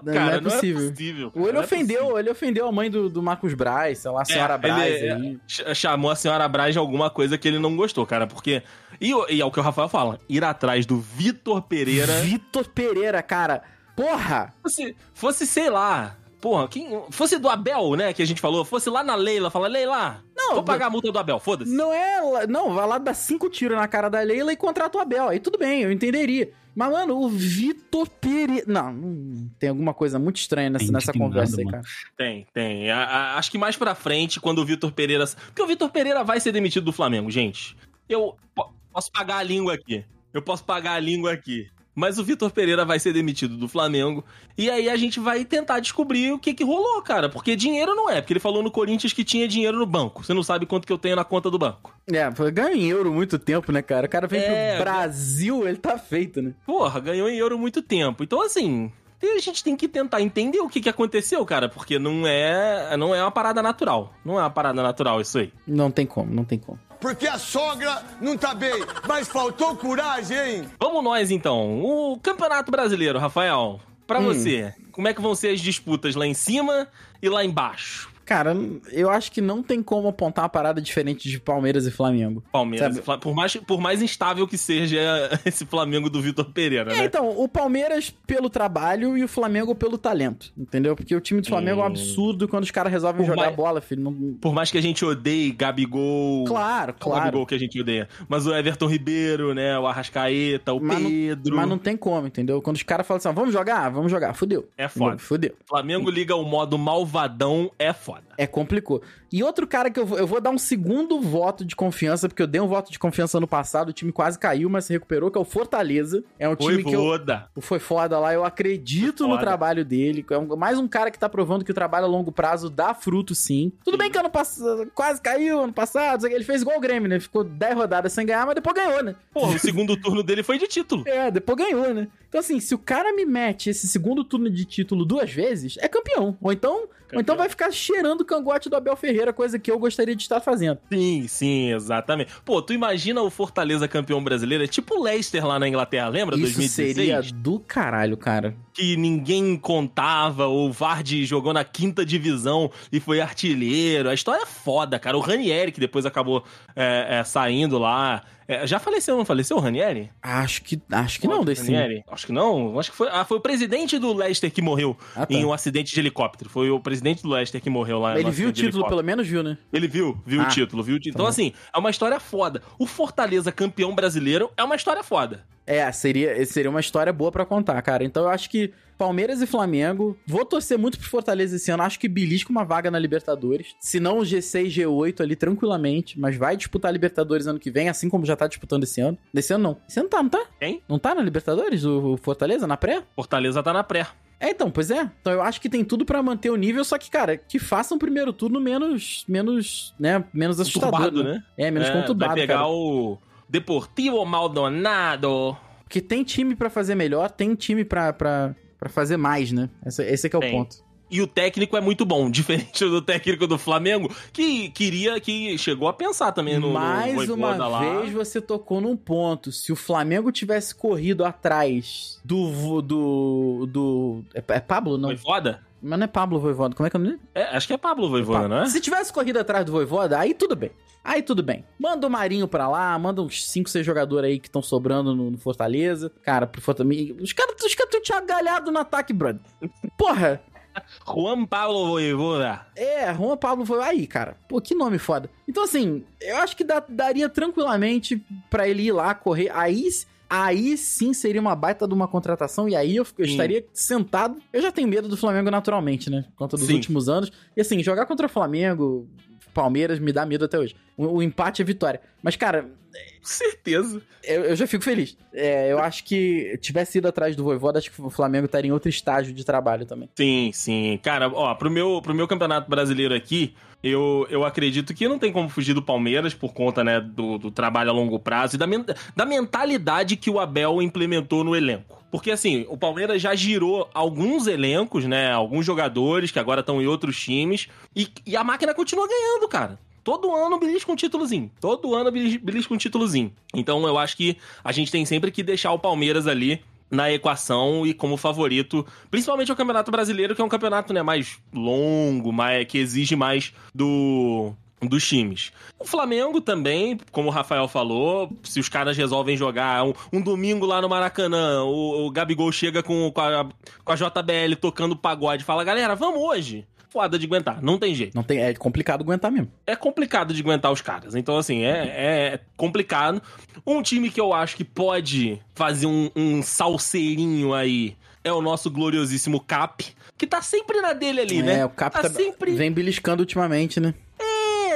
Não, não é possível. possível. Ou ele Não é ofendeu, possível. ele ofendeu a mãe do, do Marcos Braz, sei lá, a senhora É, Braz ele, chamou a senhora Braz de alguma coisa que ele não gostou, cara, porque. E, o- e é o que o Rafael fala: ir atrás do Vitor Pereira. Vitor Pereira, cara. Porra! Fosse, fosse, sei lá. Porra, quem, fosse do Abel, né, que a gente falou, fosse lá na Leila, fala, Leila, Não, vou pagar a multa do Abel, foda-se. Não é. lá- Não, vai lá dar cinco tiros na cara da Leila e contrata o Abel. Aí tudo bem, eu entenderia. Mas, mano, o Vitor Pereira. Não, tem alguma coisa muito estranha nessa, nessa conversa aí, mano. cara. Tem, tem. A- a- acho que mais pra frente, quando o Vitor Pereira. Porque o Vitor Pereira vai ser demitido do Flamengo, gente. Eu po- posso pagar a língua aqui. Eu posso pagar a língua aqui. Mas o Vitor Pereira vai ser demitido do Flamengo. E aí a gente vai tentar descobrir o que que rolou, cara. Porque dinheiro não é. Porque ele falou no Corinthians que tinha dinheiro no banco. Você não sabe quanto que eu tenho na conta do banco. É, foi ganho em euro muito tempo, né, cara? O cara vem É, pro Brasil, ele tá feito, né? Porra, ganhou em euro muito tempo. Então, assim, a gente tem que tentar entender o que, que aconteceu, cara. Porque não é, não é uma parada natural. Não é uma parada natural isso aí. Não tem como, não tem como. Porque a sogra não tá bem. Mas faltou coragem, hein? Vamos nós então. O Campeonato Brasileiro, Rafael. Pra Hum. você, como é que vão ser as disputas lá em cima e lá embaixo? Cara, eu acho que não tem como apontar uma parada diferente de Palmeiras e Flamengo. Palmeiras, e Fla- por mais, por mais instável que seja esse Flamengo do Vitor Pereira, É, né? então, o Palmeiras pelo trabalho e o Flamengo pelo talento, entendeu? Porque o time do Flamengo é um Hum. absurdo quando os caras resolvem Por jogar mais- bola, filho. Não... Por mais que a gente odeie Gabigol. Claro, o claro. Gabigol que a gente odeia. Mas o Everton Ribeiro, né? O Arrascaeta, o Mas não- Pedro. Mas não tem como, entendeu? Quando os caras falam assim, ó, vamos jogar? Vamos jogar. Fudeu. É foda. Fudeu. Flamengo liga o modo malvadão, é foda. É, complicou. E outro cara que eu vou, eu vou dar um segundo voto de confiança, porque eu dei um voto de confiança no passado, o time quase caiu, mas se recuperou, que é o Fortaleza. É um time Foi que eu, foda. Foi foda lá, eu acredito no trabalho dele. É um- mais um cara que tá provando que o trabalho a longo prazo dá fruto, sim. Tudo bem que ano passado quase caiu ano passado, ele fez igual o Grêmio, né? Ficou 10 rodadas sem ganhar, mas depois ganhou, né? Porra, o segundo turno dele foi de título. É, depois ganhou, né? Então, assim, se o cara me mete esse segundo turno de título duas vezes, é campeão. Ou então, ou então vai ficar cheirando o cangote do Abel Ferreira, coisa que eu gostaria de estar fazendo. Sim, sim, exatamente. Pô, tu imagina o Fortaleza campeão brasileiro? É tipo o Leicester lá na Inglaterra, lembra? Isso 2016? seria do caralho, cara. Que ninguém contava, o Vardy jogou na quinta divisão e foi artilheiro. A história é foda, cara. O Ranieri, que depois acabou é, é, saindo lá. É, já faleceu, não faleceu o Ranieri? Acho que, acho que não, desse Ranieri? Acho que não. Acho que foi. Ah, foi o presidente do Leicester que morreu Ah, tá. em um acidente de helicóptero. Foi o presidente do Leicester que morreu lá. Ele viu o título, pelo menos viu, né? Ele viu, viu Ah, o título, viu o título. Então, bom. assim, é uma história foda. O Fortaleza campeão brasileiro é uma história foda. É, seria, seria uma história boa pra contar, cara. Então eu acho que Palmeiras e Flamengo. Vou torcer muito pro Fortaleza esse ano. Acho que belisca uma vaga na Libertadores. Se não o G6, G8 ali tranquilamente. Mas vai disputar a Libertadores ano que vem, assim como já tá disputando esse ano. Desse ano não. Esse ano tá, não tá? Quem? Não tá na Libertadores? O Fortaleza na pré? Fortaleza tá na pré. É, então, pois é. Então eu acho que tem tudo pra manter o nível, só que, cara, que façam o primeiro turno menos, menos, né, menos assustador, né? né? É, menos É, conturbado, Vai pegar cara. o Deportivo Maldonado. Porque tem time pra fazer melhor, tem time pra fazer mais, né? Esse, esse é que é o Tem. ponto. E o técnico é muito bom, diferente do técnico do Flamengo, que queria, que chegou a pensar também no, no Mais Voivoda uma lá. vez você tocou num ponto. Se o Flamengo tivesse corrido atrás do. do. do é, é Pablo? Não. Voivoda? Mas não é Pablo Voivoda. Como é que é o nome? dele? É, acho que é Pablo Voivoda, não é? Se tivesse corrido atrás do Voivoda, aí tudo bem. Aí tudo bem. Manda o Marinho pra lá, manda uns 5, 6 jogadores aí que estão sobrando no, no Fortaleza. Cara, pro Fortaleza. Os caras os cara têm o Thiago Galhardo no ataque, brother. Porra! Juan Pablo Voivoda. É, Juan Pablo foi. Aí, cara. Pô, que nome foda. Então, assim, eu acho que dá- daria tranquilamente pra ele ir lá correr. Aí. Aí sim seria uma baita de uma contratação, e aí eu, eu estaria sentado. Eu já tenho medo do Flamengo naturalmente, né? Por conta dos Sim. últimos anos. E assim, jogar contra o Flamengo, Palmeiras, me dá medo até hoje. O, o empate é vitória. Mas, cara, Com certeza. eu, eu já fico feliz. É, eu acho que tivesse ido atrás do Voivoda, acho que o Flamengo estaria em outro estágio de trabalho também. Sim, sim. Cara, ó, pro meu, pro meu campeonato brasileiro aqui, eu, eu acredito que não tem como fugir do Palmeiras por conta, né, do, do trabalho a longo prazo e da, da mentalidade que o Abel implementou no elenco. Porque, assim, o Palmeiras já girou alguns elencos, né, alguns jogadores que agora estão em outros times e, e a máquina continua ganhando, cara. Todo ano belisca um títulozinho. Todo ano belis- belisca um títulozinho. Então eu acho que a gente tem sempre que deixar o Palmeiras ali na equação e como favorito, principalmente o Campeonato Brasileiro, que é um campeonato né, mais longo, mais, que exige mais do dos times. O Flamengo também, como o Rafael falou, se os caras resolvem jogar um, um domingo lá no Maracanã, o, o Gabigol chega com, com, a, com a JBL tocando pagode fala, galera, vamos hoje. Foda de aguentar, não tem jeito Não tem, é complicado aguentar mesmo. é complicado de aguentar os caras. Então, assim, é, é complicado. Um time que eu acho que pode fazer um, um salseirinho aí é o nosso gloriosíssimo Cap, que tá sempre na dele ali, né? É, o Cap tá tá- sempre. vem beliscando ultimamente, né?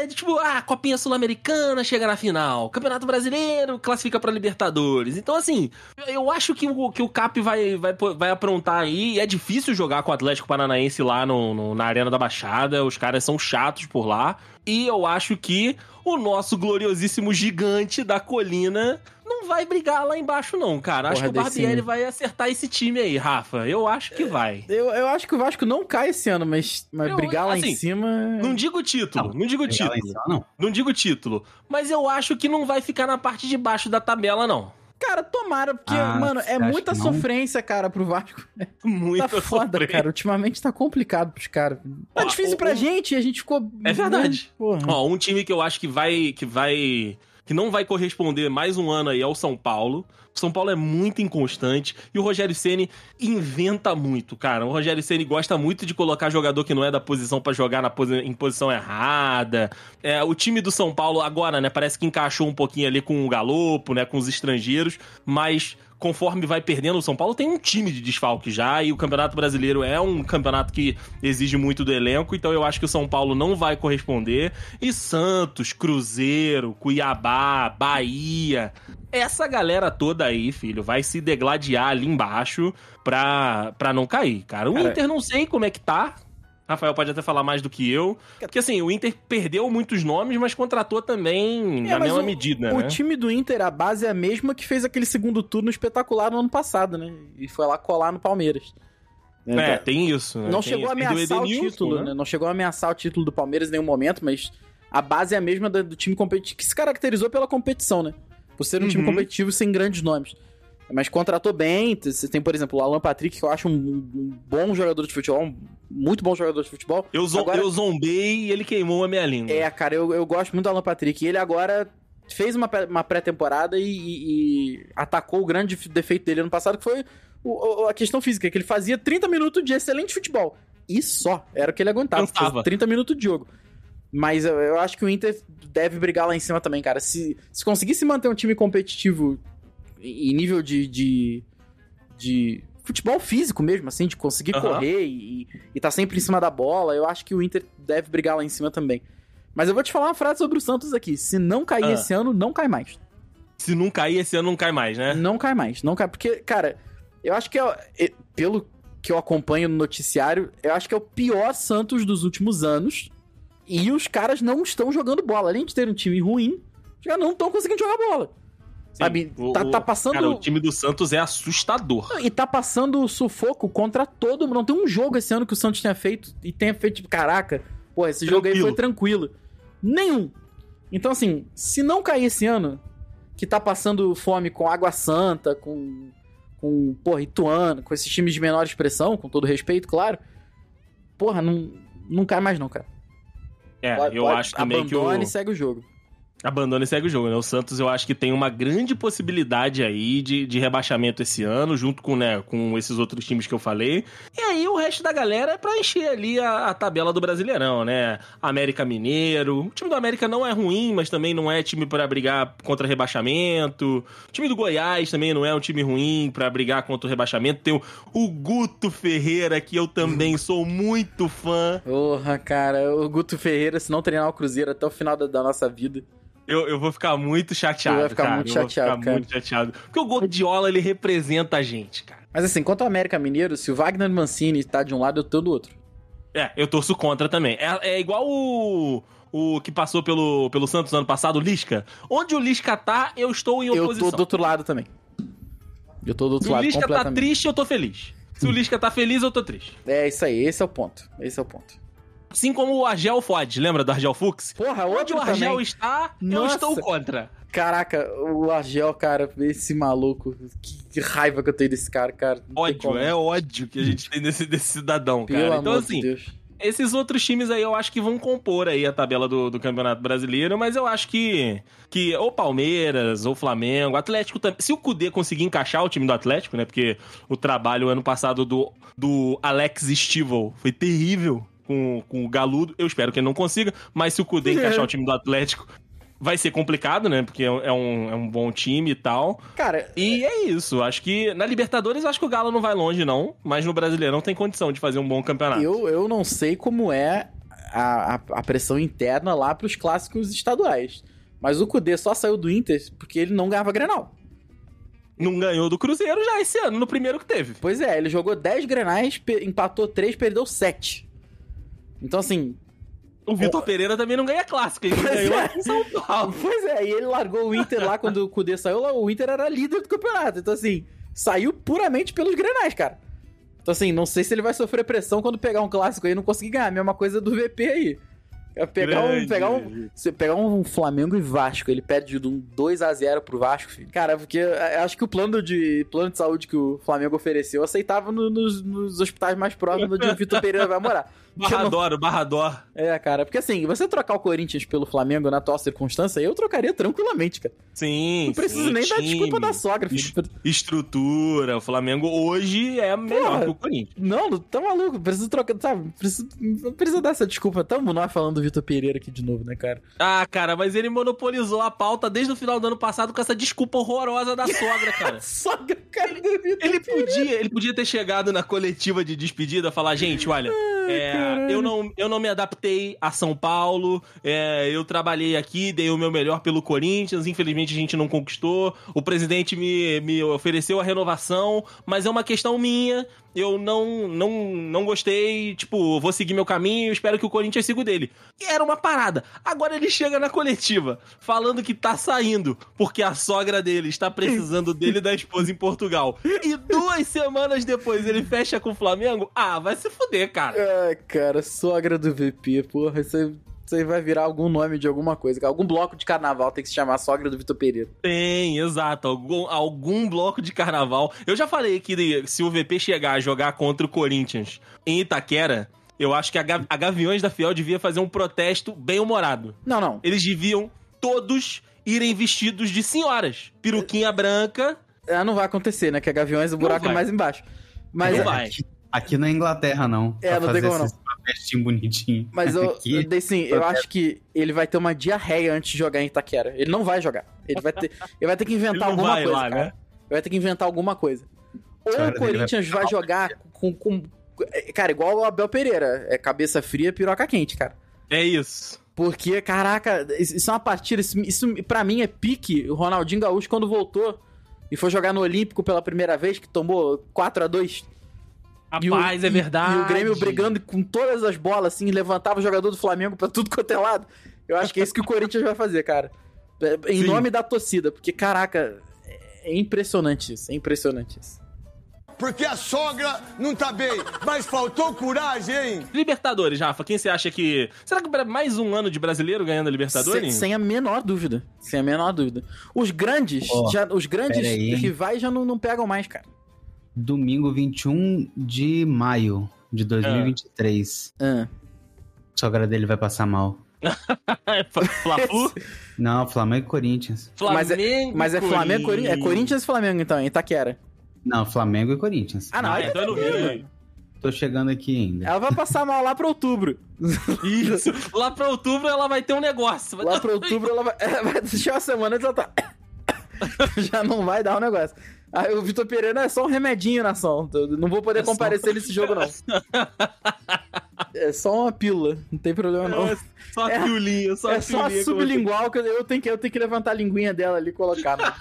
É, tipo, ah, Copinha Sul-Americana chega na final, Campeonato Brasileiro classifica pra Libertadores. Então, assim, eu acho que o, que o Cap vai, vai, vai aprontar aí. É difícil jogar com o Atlético Paranaense lá no, no- na Arena da Baixada, os caras são chatos por lá. E eu acho que o nosso gloriosíssimo gigante da colina não vai brigar lá embaixo, não, cara. Acho Porra, que o Barbieri vai acertar esse time aí, Rafa. Eu acho que vai. Eu, eu acho que o Vasco não cai esse ano, mas, mas Eu- brigar lá em assim, cima. Não digo título, não, digo Legal, título. então, não. Não digo título, mas eu acho que não vai ficar na parte de baixo da tabela, não. Cara, tomara, porque, Ah, mano, é muita não? sofrência, cara, pro Vasco. Muito tá foda, sofrência. cara. Ultimamente tá complicado pros caras. Tá difícil o- pra o- gente e a gente ficou. É verdade. Porra. Ó, um time que eu acho que vai. que vai. Que não vai corresponder mais um ano aí é o São Paulo. O São Paulo é muito inconstante e o Rogério Ceni inventa muito, cara. O Rogério Ceni gosta muito de colocar jogador que não é da posição pra jogar na posi- em posição errada. É, o time do São Paulo agora, né, parece que encaixou um pouquinho ali com o Galopo, né, com os estrangeiros, mas conforme vai perdendo, o São Paulo tem um time de desfalque já e o Campeonato Brasileiro é um campeonato que exige muito do elenco, então eu acho que o São Paulo não vai corresponder. E Santos, Cruzeiro, Cuiabá, Bahia, essa galera toda aí, filho, vai se degladiar ali embaixo pra, pra não cair, cara. O Cara- Inter não sei como é que tá. Rafael pode até falar mais do que eu. Porque assim, o Inter perdeu muitos nomes, mas contratou também É, na mesma o- medida, O né? time do Inter, a base é a mesma que fez aquele segundo turno espetacular no ano passado, né? E foi lá colar no Palmeiras. É, tem isso. Né? Não Tem chegou a isso. Do ameaçar o título, né? Não chegou a ameaçar o título do Palmeiras em nenhum momento, mas a base é a mesma do, do time competitivo, que se caracterizou pela competição, né? Por ser um time Uhum. competitivo sem grandes nomes. Mas contratou bem, você tem, por exemplo, o Alan Patrick, que eu acho um, um bom jogador de futebol, um muito bom jogador de futebol. Eu, zo- Agora- eu zombei e ele queimou a minha língua. É, cara, eu, eu gosto muito do Alan Patrick. E ele agora fez uma, uma pré-temporada e, e- e atacou o grande defeito dele ano passado, que foi o- o- a questão física, que ele fazia 30 minutos de excelente futebol. E só. Era o que ele aguentava. Cansava. fazia 30 minutos de jogo. Mas eu, eu acho que o Inter deve brigar lá em cima também, cara. Se, se conseguisse manter um time competitivo em nível de, de, de futebol físico mesmo, assim, de conseguir Aham. correr e, e tá sempre em cima da bola, eu acho que o Inter deve brigar lá em cima também. Mas eu vou te falar uma frase sobre o Santos aqui. Se não cair Ah. esse ano, não cai mais. Se não cair esse ano, não cai mais, né? Não cai mais, não cai. Porque, cara, eu acho que é, é- pelo que eu acompanho no noticiário, eu acho que é o pior Santos dos últimos anos. E os caras não estão jogando bola. Além de ter um time ruim, os caras não estão conseguindo jogar bola. Sabe? o- tá, tá passando. Cara, o time do Santos é assustador. E tá passando sufoco contra todo mundo. Não tem um jogo esse ano que o Santos tenha feito e tenha feito, tipo, caraca, pô, esse jogo aí Tranquilo. foi tranquilo. Nenhum. Então, assim, se não cair esse ano, que tá passando fome com Água Santa, com, com porra, Ituano, com esses times de menor expressão, com todo respeito, claro, porra, não, não cai mais não, cara. É, Pode- eu pode- acho também que o... Abandone e segue o jogo. Abandona e segue o jogo, né? O Santos eu acho que tem uma grande possibilidade aí de, de rebaixamento esse ano, junto com, né, com esses outros times que eu falei. E aí o resto da galera é pra encher ali a, a tabela do Brasileirão, né? América Mineiro. O time do América não é ruim, mas também não é time pra brigar contra rebaixamento. O time do Goiás também não é um time ruim pra brigar contra o rebaixamento. Tem o, o Guto Ferreira, que eu também sou muito fã. Porra, cara, o Guto Ferreira, se não treinar o Cruzeiro até o final da, da nossa vida. Eu, eu vou ficar muito chateado, vai ficar cara. muito Eu vou ficar cara. muito chateado. Porque o Gordiola, ele representa a gente, cara. Mas assim, quanto ao América Mineiro, se o Wagner Mancini tá de um lado, eu tô do outro. É, eu torço contra também. É, é igual o, o que passou pelo, pelo Santos ano passado, o Lisca. Onde o Lisca tá, eu estou em Eu oposição. tô do outro lado também. Eu tô do outro Se o lado Lisca tá triste, eu tô feliz. Se o Lisca tá feliz, eu tô triste. É isso aí, esse é o ponto. Esse é o ponto. Assim como o Argel Fod, lembra do Argel Fux? Porra, Onde o Argel também. está, eu Nossa. estou contra. Caraca, o Argel, cara, esse maluco. Que, raiva que eu tenho desse cara, cara. Não Ódio, é ódio que a gente tem desse, desse cidadão, Pelo cara. Então, assim, de. Esses outros times aí eu acho que vão compor aí a tabela do, do Campeonato Brasileiro, mas eu acho que, que ou Palmeiras, ou Flamengo, Atlético também. Se o Cudê conseguir encaixar o time do Atlético, né? Porque o trabalho ano passado do, do Alex Stivel foi terrível com, com o Galudo. Eu espero que ele não consiga, mas se o Cudê encaixar o time do Atlético, vai ser complicado, né? Porque é um, é um, é bom time e tal. Cara, E é isso. Acho que na Libertadores acho que o Galo não vai longe, não. Mas no Brasileirão tem condição de fazer um bom campeonato. eu, eu não sei como é a, a, a pressão interna lá pros clássicos estaduais. Mas o Kudê só saiu do Inter porque ele não ganhava Grenal. não ganhou do Cruzeiro já esse ano, no primeiro que teve. Pois é, ele jogou 10 Grenais, empatou 3, perdeu 7. Então, assim, O Vitor Pereira também não ganha clássico, ele ganhou é. em São Paulo. Pois é, e ele largou o Inter lá quando o Kudê saiu, lá, o Inter era líder do campeonato. Então, assim, saiu puramente pelos grenais, cara. Então, assim, não sei se ele vai sofrer pressão quando pegar um clássico aí e não conseguir ganhar. A mesma coisa do VP aí. É pegar um, pegar um. Você pegar um Flamengo e Vasco, ele perde de um 2x0 pro Vasco, filho. Cara, porque eu acho que o plano de, plano de saúde que o Flamengo ofereceu aceitava no- nos, nos hospitais mais próximos onde o Vitor Pereira vai morar. Porque não- Barrador, Barrador. É, cara, porque assim, você trocar o Corinthians pelo Flamengo na atual circunstância, eu trocaria tranquilamente, cara. Sim, Não preciso sim, nem dar time, desculpa da sogra, filho. es- Estrutura. O Flamengo hoje é melhor Porra. que o Corinthians. Não, tá maluco, preciso trocar, sabe? Preciso, não precisa dar essa desculpa. Tamo nós falando do Vitor Pereira aqui de novo, né, cara? Ah, cara, mas ele monopolizou a pauta desde o final do ano passado com essa desculpa horrorosa da sogra, cara. Sogra, cara do Vitor Ele podia, ele podia ter chegado na coletiva de despedida e falar, gente, olha, é, eu, não, eu não me adaptei a São Paulo, é, eu trabalhei aqui, dei o meu melhor pelo Corinthians, infelizmente a gente não conquistou, o presidente me, me ofereceu a renovação, mas é uma questão minha, eu não, não, não gostei, tipo, vou seguir meu caminho, espero que o Corinthians siga o dele. E era uma parada. Agora ele chega na coletiva, falando que tá saindo, porque a sogra dele está precisando dele e da esposa em Portugal. E duas semanas depois ele fecha com o Flamengo? Ah, vai se fuder, cara. Ai, cara, sogra do VP, porra, isso aí, aí vai virar algum nome de alguma coisa. Algum bloco de carnaval tem que se chamar sogra do Vitor Pereira. Tem, exato. Algum, algum bloco de carnaval. Eu já falei que se o VP chegar a jogar contra o Corinthians em Itaquera, eu acho que a, a Gaviões da Fiel devia fazer um protesto bem humorado. Não, não. Eles deviam todos irem vestidos de senhoras. Peruquinha branca. Ah, não vai acontecer, né? Que a Gaviões, o buraco é mais embaixo. Mas, Não vai. Aqui, na Inglaterra, não. É, Pra não tem fazer como não. bonitinhos. Mas eu, Aqui, eu, assim, eu acho que ele vai ter uma diarreia antes de jogar em Itaquera. Ele não vai jogar. Ele vai ter, ele vai ter que Ele inventar não alguma vai coisa, lá, cara. né? Vai ter que inventar alguma coisa. Ou Cara, o ele vai Corinthians vai jogar com, com. Cara, igual o Abel Pereira. É cabeça fria, piroca quente, cara. É isso. Porque, caraca, isso isso é uma partida. Isso, isso pra mim é pique. O Ronaldinho Gaúcho, quando voltou e foi jogar no Olímpico pela primeira vez, que tomou 4 a 2 e o- Rapaz, é e- verdade. E o Grêmio brigando com todas as bolas, assim, levantava o jogador do Flamengo pra tudo quanto é lado. Eu acho que é isso que o Corinthians vai fazer, cara. É, Em Sim. nome da torcida, porque, caraca, é impressionante isso. É impressionante isso. Porque a sogra não tá bem, mas faltou coragem, hein? Libertadores, Rafa, quem você acha que. Será que mais um ano de brasileiro ganhando a Libertadores? Sem, sem a menor dúvida. Sem a menor dúvida. Os grandes, Ó, já, os grandes rivais já não, não pegam mais, cara. Domingo 21 de maio de 2023. Ah. A sogra dele vai passar mal. Fla-Flu? Não, Flamengo e Corinthians. Mas é- Flamengo. Mas é Flamengo, Corinthians. É Corinthians e Flamengo, então, em Itaquera. Não, Flamengo e Corinthians. Ah, não. Ah, aí então é no. Rio. Tô chegando aqui ainda. Ela vai passar mal lá pra outubro. Isso. Lá pra outubro ela vai ter um negócio. Lá pra outubro ela vai. ela vai deixar uma semana antes ela tá. Já não vai dar o negócio. O Vitor Pereira é só um remedinho na ação. Não vou poder É só- comparecer nesse jogo, não. É só uma pílula, não tem problema não. É só É- a piolinha, só É só a piolinha. sublingual que eu- eu tenho que, eu tenho que levantar a linguinha dela ali e colocar. mano.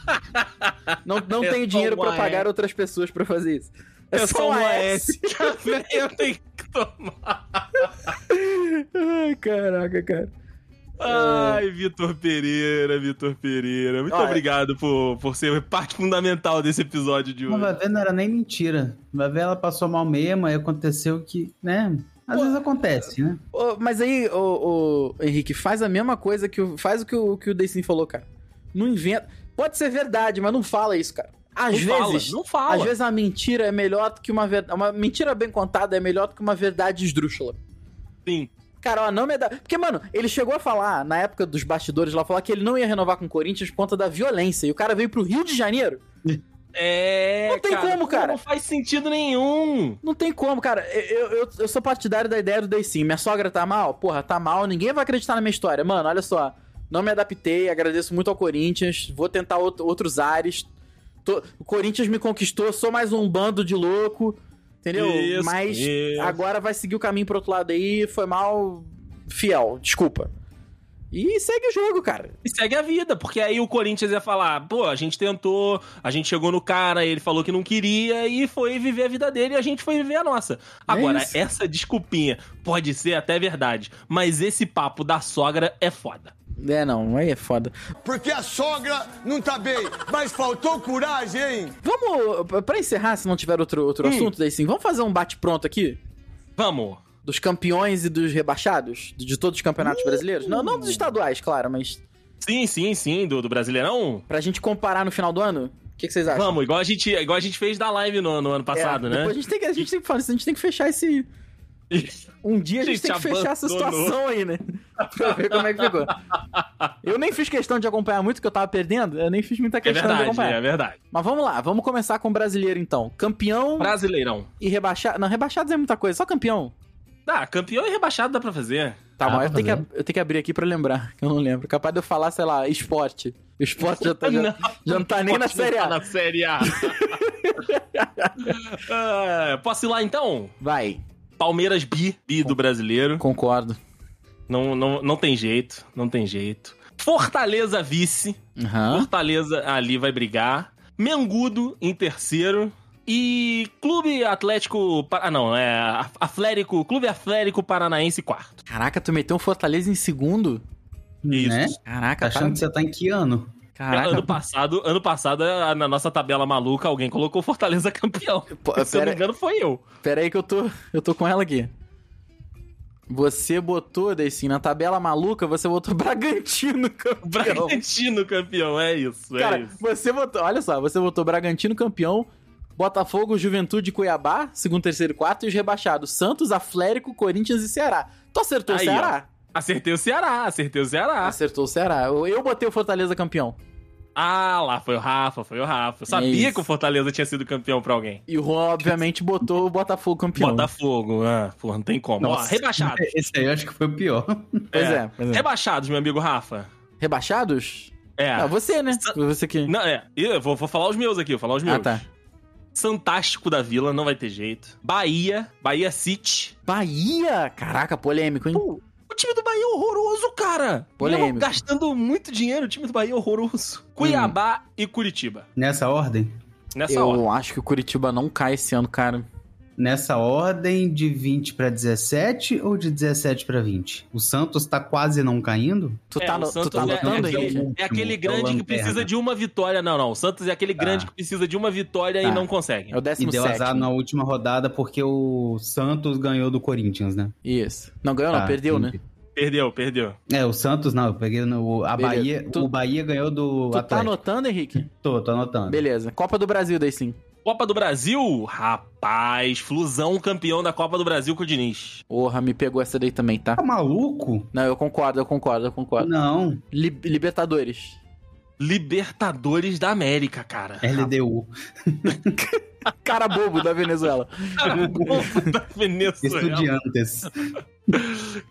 Não, não É tenho só dinheiro pra uma pagar S. outras pessoas pra fazer isso. É só uma S. Eu tenho que tomar. Ai, caraca, cara. Ai, Vitor Pereira, Vitor Pereira. Muito Olha- obrigado por, por ser parte fundamental desse episódio de hoje. vai ver, não era nem mentira. Vai ver, ela passou mal mesmo, aí aconteceu que, né? Às Pô. vezes acontece, né? Mas aí, ô, Henrique, faz a mesma coisa que o. Faz o que o, que o Dacin falou, cara. Não inventa. Pode ser verdade, mas não fala isso, cara. Às Não vezes. fala, não fala. Às vezes a mentira é melhor do que uma verdade. Uma mentira bem contada é melhor do que uma verdade esdrúxula. Sim. Cara, ó, não me dá. Porque, mano, ele chegou a falar, na época dos bastidores lá, falar que ele não ia renovar com o Corinthians por conta da violência. E o cara veio pro Rio de Janeiro. É. Não tem como, cara. Não faz sentido nenhum. Não tem como, cara. Eu, eu, eu sou partidário da ideia do Dacin. Minha sogra tá mal? Porra, tá mal. Ninguém vai acreditar na minha história. Mano, olha só. Não me adaptei, agradeço muito ao Corinthians. Vou tentar out- outros ares. Tô- o Corinthians me conquistou, sou mais um bando de louco. Entendeu? Isso, Mas isso. agora vai seguir o caminho pro outro lado aí. Foi mal. Fiel, desculpa. E segue o jogo, cara. E segue a vida, porque aí o Corinthians ia falar, pô, a gente tentou, a gente chegou no cara, ele falou que não queria e foi viver a vida dele e a gente foi viver a nossa. Agora, isso. essa desculpinha pode ser até verdade, mas esse papo da sogra é foda. É, não, aí é foda. Porque a sogra não tá bem, mas faltou coragem, hein? Vamos, pra encerrar, se não tiver outro, outro Hum. assunto, daí sim, vamos fazer um bate-pronto aqui? Vamos. Dos campeões e dos rebaixados? De, todos os campeonatos brasileiros? Não, não dos estaduais, claro, mas Sim, sim, sim, do, do Brasileirão. pra gente comparar no final do ano? O que, que vocês acham? Vamos, igual a gente, igual a gente fez da live no, no ano passado, É, né? A gente tem que, a gente tem que falar isso, a gente tem que fechar esse. Um dia a gente, Gente, tem que fechar essa abandonou. situação aí, né? pra ver como é que ficou. Eu nem fiz questão de acompanhar muito, porque eu tava perdendo. Eu nem fiz muita É questão de verdade, acompanhar. é verdade. Mas vamos lá, vamos começar com o brasileiro então. Campeão Brasileirão. e rebaixado. Não, rebaixados é muita coisa, só campeão. Ah, campeão e rebaixado dá pra fazer. Tá, mas eu tenho, que, eu tenho que abrir aqui pra lembrar, que eu não lembro. Capaz de eu falar, sei lá, esporte. O esporte já, tá, já, Não, já não tá nem na Série tá A. na Série A. Ah, posso ir lá então? Vai, Palmeiras bi, bi do brasileiro. concordo. Não, não, não tem jeito, não tem jeito. Fortaleza vice. Aham. Fortaleza ali vai brigar. Mengudo em terceiro. E Clube Atlético. Ah, não, é. Atlético. Clube Atlético Paranaense quarto. Caraca, tu meteu um Fortaleza em segundo? Isso. Né? Caraca, Tá achando que você tá em que ano? Caraca. Ano passado, ano passado, a- na nossa tabela maluca, alguém colocou Fortaleza campeão. Pô, Se eu não pera, me engano, foi eu. pera aí que eu tô, eu tô com ela aqui. Você botou, Deicinho, na tabela maluca, você botou Bragantino campeão. Bragantino campeão, é isso, é Cara, isso. você botou, olha só, você botou Bragantino campeão, Botafogo, Juventude, Cuiabá, segundo, terceiro e quarto, e os rebaixados, Santos, Atlético, Corinthians e Ceará. Tu acertou Aí, o Ceará? Acertei o Ceará, acertei o Ceará. Acertou o Ceará. Eu, eu botei o Fortaleza campeão. Ah, lá foi o Rafa, foi o Rafa. Eu sabia isso. que o Fortaleza tinha sido campeão pra alguém. E o Juan, obviamente, botou o Botafogo campeão. Botafogo, ah, porra, não tem como. Ó, Nossa. rebaixados. Esse aí eu acho que foi o pior. Pois é, pois é. Rebaixados, meu amigo Rafa. Rebaixados? É. Ah, você, né? Sa- Você que. Não, é. Eu vou, vou falar os meus aqui, vou falar os meus. Ah, tá. Fantástico da Vila, não vai ter jeito. Bahia, Bahia City. Bahia! Caraca, polêmico, hein? Pô, o time do Bahia é horroroso, cara. Polêmico. Mesmo gastando muito dinheiro, o time do Bahia é horroroso. Cuiabá e Curitiba. Nessa ordem? Nessa Eu hora. acho que o Curitiba não cai esse ano, cara. Nessa ordem de 20 pra 17 ou de 17 pra 20? O Santos tá quase não caindo? Tu É, tá, no, tu tá é- anotando, é, Henrique? aquele- é aquele É grande que precisa de uma vitória. Não, não. O Santos é aquele grande que precisa de uma vitória Tá. e não consegue. É o E décimo deu azar na última rodada porque o Santos ganhou do Corinthians, né? Isso. Não ganhou, não, Tá, perdeu, né? Perdeu, perdeu. É, o Santos não, eu peguei no. A Beleza. Bahia. Tu- O Bahia ganhou do Tu tá Atlético. anotando, Henrique? Tô, tô anotando. Beleza. Copa do Brasil, daí sim. Copa do Brasil, rapaz, Flusão campeão da Copa do Brasil com o Diniz. Porra, me pegou essa daí também, tá? Tá maluco? Não, eu concordo, eu concordo, eu concordo. Não. Li- Libertadores. Libertadores da América, cara. LDU. Cara bobo da Venezuela. Cara, bobo da Venezuela. Estudiantes.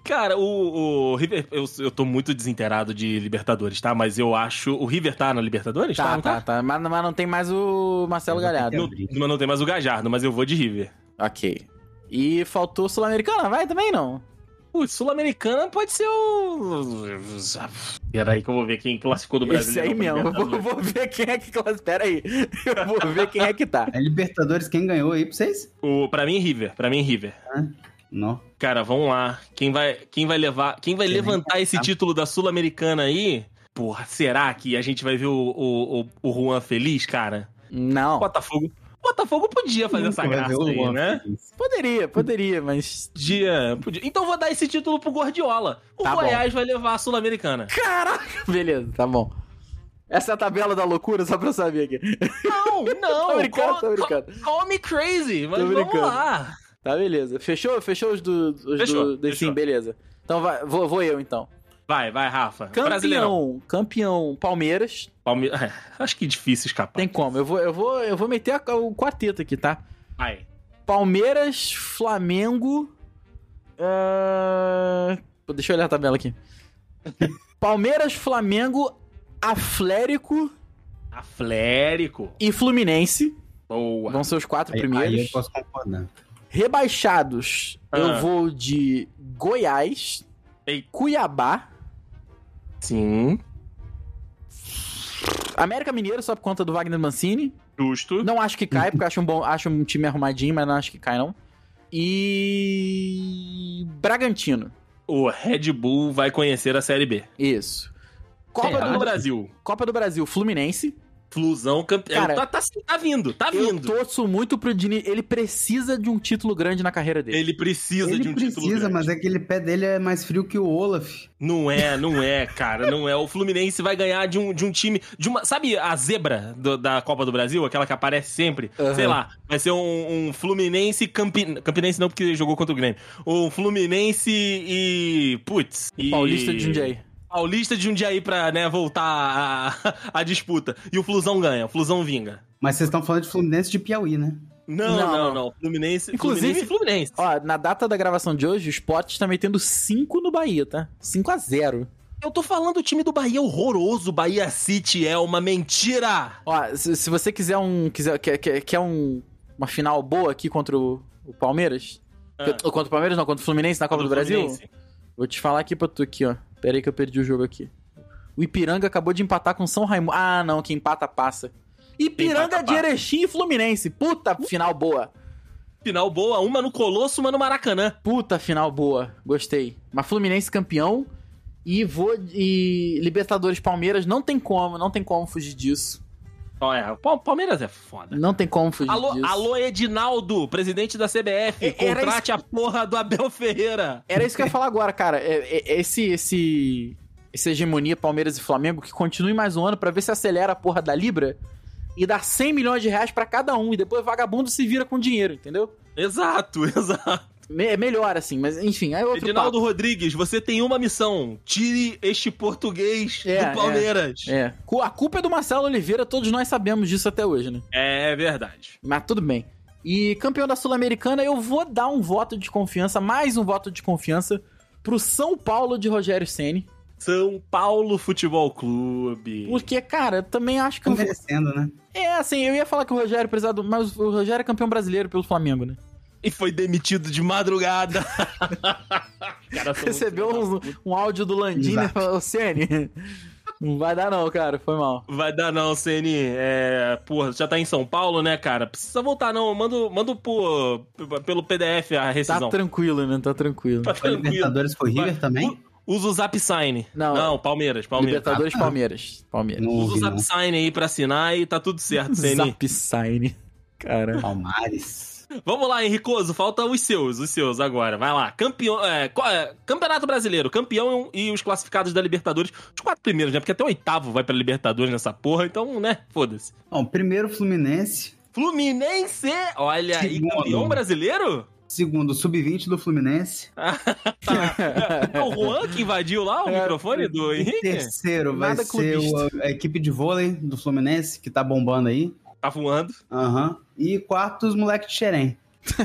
Cara, o, o River. Eu, eu tô muito desinterado de Libertadores, tá? Mas eu acho. O River tá na Libertadores? Tá, não tá, tá. Mas, mas não tem mais o Marcelo Galhardo. Não, mas não tem mais o Gajardo, mas eu vou de River. Ok. E faltou Sul-Americana, vai também não? Putz, Sul-Americana pode ser o. Peraí que eu vou ver quem classificou do Brasil. Esse aí mesmo. Eu vou, vou ver quem é que classifica. Pera aí. Eu vou ver quem é que tá. É Libertadores, quem ganhou aí pra vocês? O, pra mim, River. Pra mim, River. Não. Cara, vamos lá. Quem vai, quem vai levar. Quem vai Quem levantar esse sabe. título da Sul-Americana aí? Porra, será que a gente vai ver o, o, o, o Juan feliz, cara? Não. Botafogo. Botafogo podia fazer essa Nunca graça aí, né? Poderia, poderia, mas. Podia, podia. Então vou dar esse título pro Guardiola. O Tá bom. Goiás vai levar a Sul-Americana. Caraca! Beleza, tá bom. Essa é a tabela da loucura, só pra eu saber aqui. Não, não. Tô brincando, call, tô brincando. Call, call me crazy, mas Tô vamos lá. Tá, beleza. Fechou? Fechou os do. Os Fechou, do, do- fechou. Sim, beleza. Então vai, vou, vou eu então. Vai, vai, Rafa. Brasileirão. Campeão, campeão Palmeiras. Palme... Acho que é difícil escapar. Tem como. Eu vou, eu vou, eu vou meter a- o quarteto aqui, tá? Vai. Palmeiras, Flamengo. ah, pô, Deixa eu olhar a tabela aqui. Palmeiras, Flamengo, Aflérico Aflérico. e Fluminense. Boa. Vão ser os quatro Aí, primeiros. aí eu posso concordar. Rebaixados, Ah. eu vou de Goiás, Ei. Cuiabá, Sim. América Mineiro, só por conta do Wagner Mancini. Justo. Não acho que cai, porque eu acho um, bom, acho um time arrumadinho, mas não acho que cai, não. E. Bragantino. O Red Bull vai conhecer a Série B. Isso. Copa do Brasil. Copa do Brasil, Fluminense. Flusão campeão. Cara, tá, tá, tá vindo, tá Eu vindo. torço muito pro Dini. Ele precisa de um título grande na carreira dele. Ele precisa Ele de um título precisa, grande. mas aquele pé dele é mais frio que o Olaf. Não é, não é, cara, não é. O Fluminense vai ganhar de um, de um time, de uma, sabe a zebra do- da Copa do Brasil, aquela que aparece sempre? Aham. Sei lá, vai ser um, um Fluminense Campi... Campinense não porque jogou contra o Grêmio. Um Fluminense e putz, e Paulista de Jundiaí. Paulista de Jundiaí pra, né, voltar a, a disputa. E o Flusão ganha, o Flusão vinga. Mas vocês estão falando de Fluminense de Piauí, né? Não, Não, não, não. Fluminense, Inclusive- Fluminense, e Fluminense. Ó, na data da gravação de hoje, o Sport está metendo 5 no Bahia, tá? 5 a 0 Eu tô falando o time do Bahia é horroroso. Bahia City é uma mentira. Ó, se, se você quiser um. Quiser, quer, quer, quer um, uma final boa aqui contra o, o Palmeiras. Ah. Contra o Palmeiras, não, contra o Fluminense na Copa do, Brasil. Fluminense. Vou te falar aqui pra tu aqui, ó. Pera aí que eu perdi o jogo aqui. O Ipiranga acabou de empatar com São Raimundo. Ah, não, que empata passa. Ipiranga Empata, de passa. Erechim e Fluminense. Puta final boa. Final boa, uma no Colosso, uma no Maracanã. Puta final boa. Gostei. Mas Fluminense campeão. E vou. E Libertadores Palmeiras. Não tem como, não tem como fugir disso. Olha, o Pal- Palmeiras é foda. Não tem como fugir Alô, disso. alô, Edinaldo, presidente da CBF, É, contrate a porra do Abel Ferreira. Era isso que eu ia falar agora, cara. É- é- Esse, esse, essa hegemonia Palmeiras e Flamengo que continue mais um ano pra ver se acelera a porra da Libra e dá 100 milhões de reais pra cada um e depois vagabundo se vira com dinheiro, entendeu? Exato, exato. Me- É melhor assim, mas enfim, aí é outro Edinaldo papo. Rodrigues, você tem uma missão. Tire este português É, do Palmeiras. É, Cu- a culpa é do Marcelo Oliveira, todos nós sabemos disso até hoje, né? É, verdade. Mas tudo bem. E campeão da Sul-Americana, eu vou dar um voto de confiança, mais um voto de confiança pro São Paulo de Rogério Ceni. São Paulo Futebol Clube. Porque, cara, eu também acho que. Tá merecendo, né? É, assim, eu ia falar que o Rogério precisava do. Mas o Rogério é campeão brasileiro pelo Flamengo, né? E foi demitido de madrugada. Cara, Recebeu um, um áudio do Landim, né? Exato. Falou, Ciane, não vai dar não, cara, foi mal. Vai dar não, CN. É, porra, já tá em São Paulo, né, cara? Precisa voltar não. Manda, manda por, pelo PDF a Tá rescisão. tranquilo, né? Tá tranquilo. Tá tranquilo. Libertadores foi River também? Usa o Zap Sign. Não. Não, Palmeiras, Palmeiras. Libertadores Ah, Palmeiras. Palmeiras. Usa o Zap. Sign aí pra assinar e tá tudo certo, CN. Zap Sign. Cara. Palmares. Vamos lá, Henricoso, falta os seus, os seus agora. Vai lá. Campeão, é, é? Campeonato Brasileiro, campeão e os classificados da Libertadores. Os quatro primeiros, né? Porque até o oitavo vai pra Libertadores nessa porra, então, né? Foda-se. Bom, primeiro Fluminense. Fluminense! Olha aí, Segundo. campeão brasileiro? Segundo, Sub-20 do Fluminense. É o Juan que invadiu lá o É, microfone do Henrique? terceiro vai Nada ser o- a equipe de vôlei do Fluminense, que tá bombando aí. Tá voando. Aham. E quarto, os moleques de Xerém.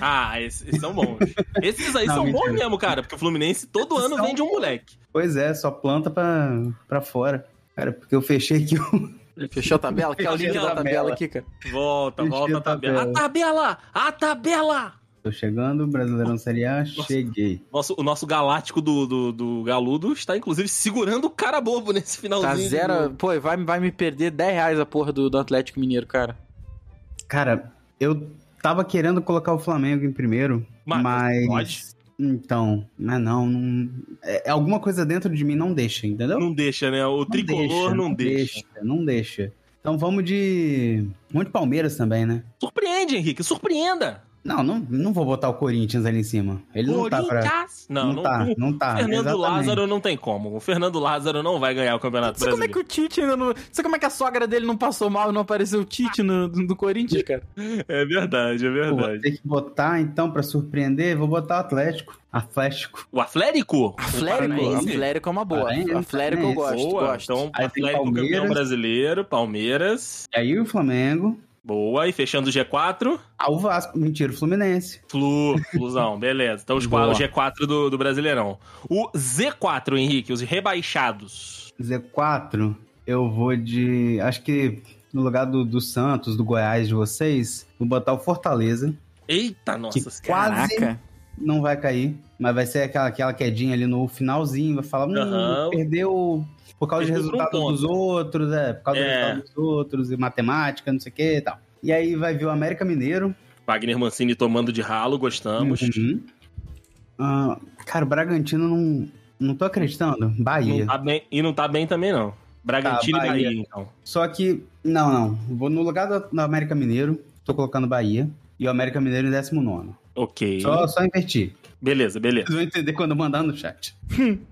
Ah, esses, esses são bons. Esses aí Não, são bons mentira. mesmo, cara, porque o Fluminense todo ano São vende um moleque. Pois é, só planta pra, pra fora. Cara, porque eu fechei aqui o. Fechou a tabela? Quer o link Fechei a da tabela aqui, cara? Volta, Enchi volta a tabela. A tabela. A tabela! Tô chegando, Brasileirão Série A, cheguei. Nosso, o nosso galáctico do, do, do Galudo está, inclusive, segurando o cara bobo nesse finalzinho. Tá zero. Pô, vai, vai me perder 10 reais a porra do, do Atlético Mineiro, cara. Cara, eu tava querendo colocar o Flamengo em primeiro, Mas mas. pode? Então, mas não, não. É, alguma coisa dentro de mim não deixa, entendeu? Não deixa, né? O tricolor não, deixa. Não deixa. Então vamos de. Vamos de Palmeiras também, né? Surpreende, Henrique, surpreenda. Não, não, não vou botar o Corinthians ali em cima. Ele não tá pra. Corinthians. Não, Não, não, tá, não- não tá. Fernando exatamente. Lázaro não tem como. O Fernando Lázaro não vai ganhar o Campeonato Sabe como é que Brasileiro. o Tite ainda não. Sabe como é que a sogra dele não passou mal e não apareceu o Tite no, do Corinthians, cara? É verdade, é Pô, vou verdade. ter que botar, então, pra surpreender, vou botar o Atlético. Atlético. O Atlético? Atlético? O? Atlético é uma boa. Paranaense, Atlético eu gosto, Boa, gosto. então Aí Atlético campeão brasileiro, Palmeiras. E aí o Flamengo. Boa, e fechando o G4, Ah, o Vasco. Mentira, o Fluminense. Flu, Flusão, beleza. Então os quatro, o G4 do, do Brasileirão. O Z4, Henrique, os rebaixados. Z4, eu vou de. Acho que no lugar do, do Santos, do Goiás de vocês, vou botar o Fortaleza. Eita, nossa Que quase Caraca. Não vai cair, mas vai ser aquela, aquela quedinha ali no finalzinho, vai falar, hum, Aham. perdeu por causa um resultado ponto. dos outros, é, por causa É. do resultado dos outros, e matemática, não sei o que e tal. E aí vai vir o América Mineiro. Wagner Mancini tomando de ralo, gostamos. Uhum. Ah, cara, o Bragantino não, não tô acreditando. Bahia. Não tá bem, e não tá bem também, não. Bragantino Tá, e Bahia. Bahia, então. Só que, não, não. Vou no lugar do, do América Mineiro, tô colocando Bahia. E o América Mineiro em 19. Ok. Só, só invertir. Beleza, beleza. Vocês vão entender quando eu mandar no chat.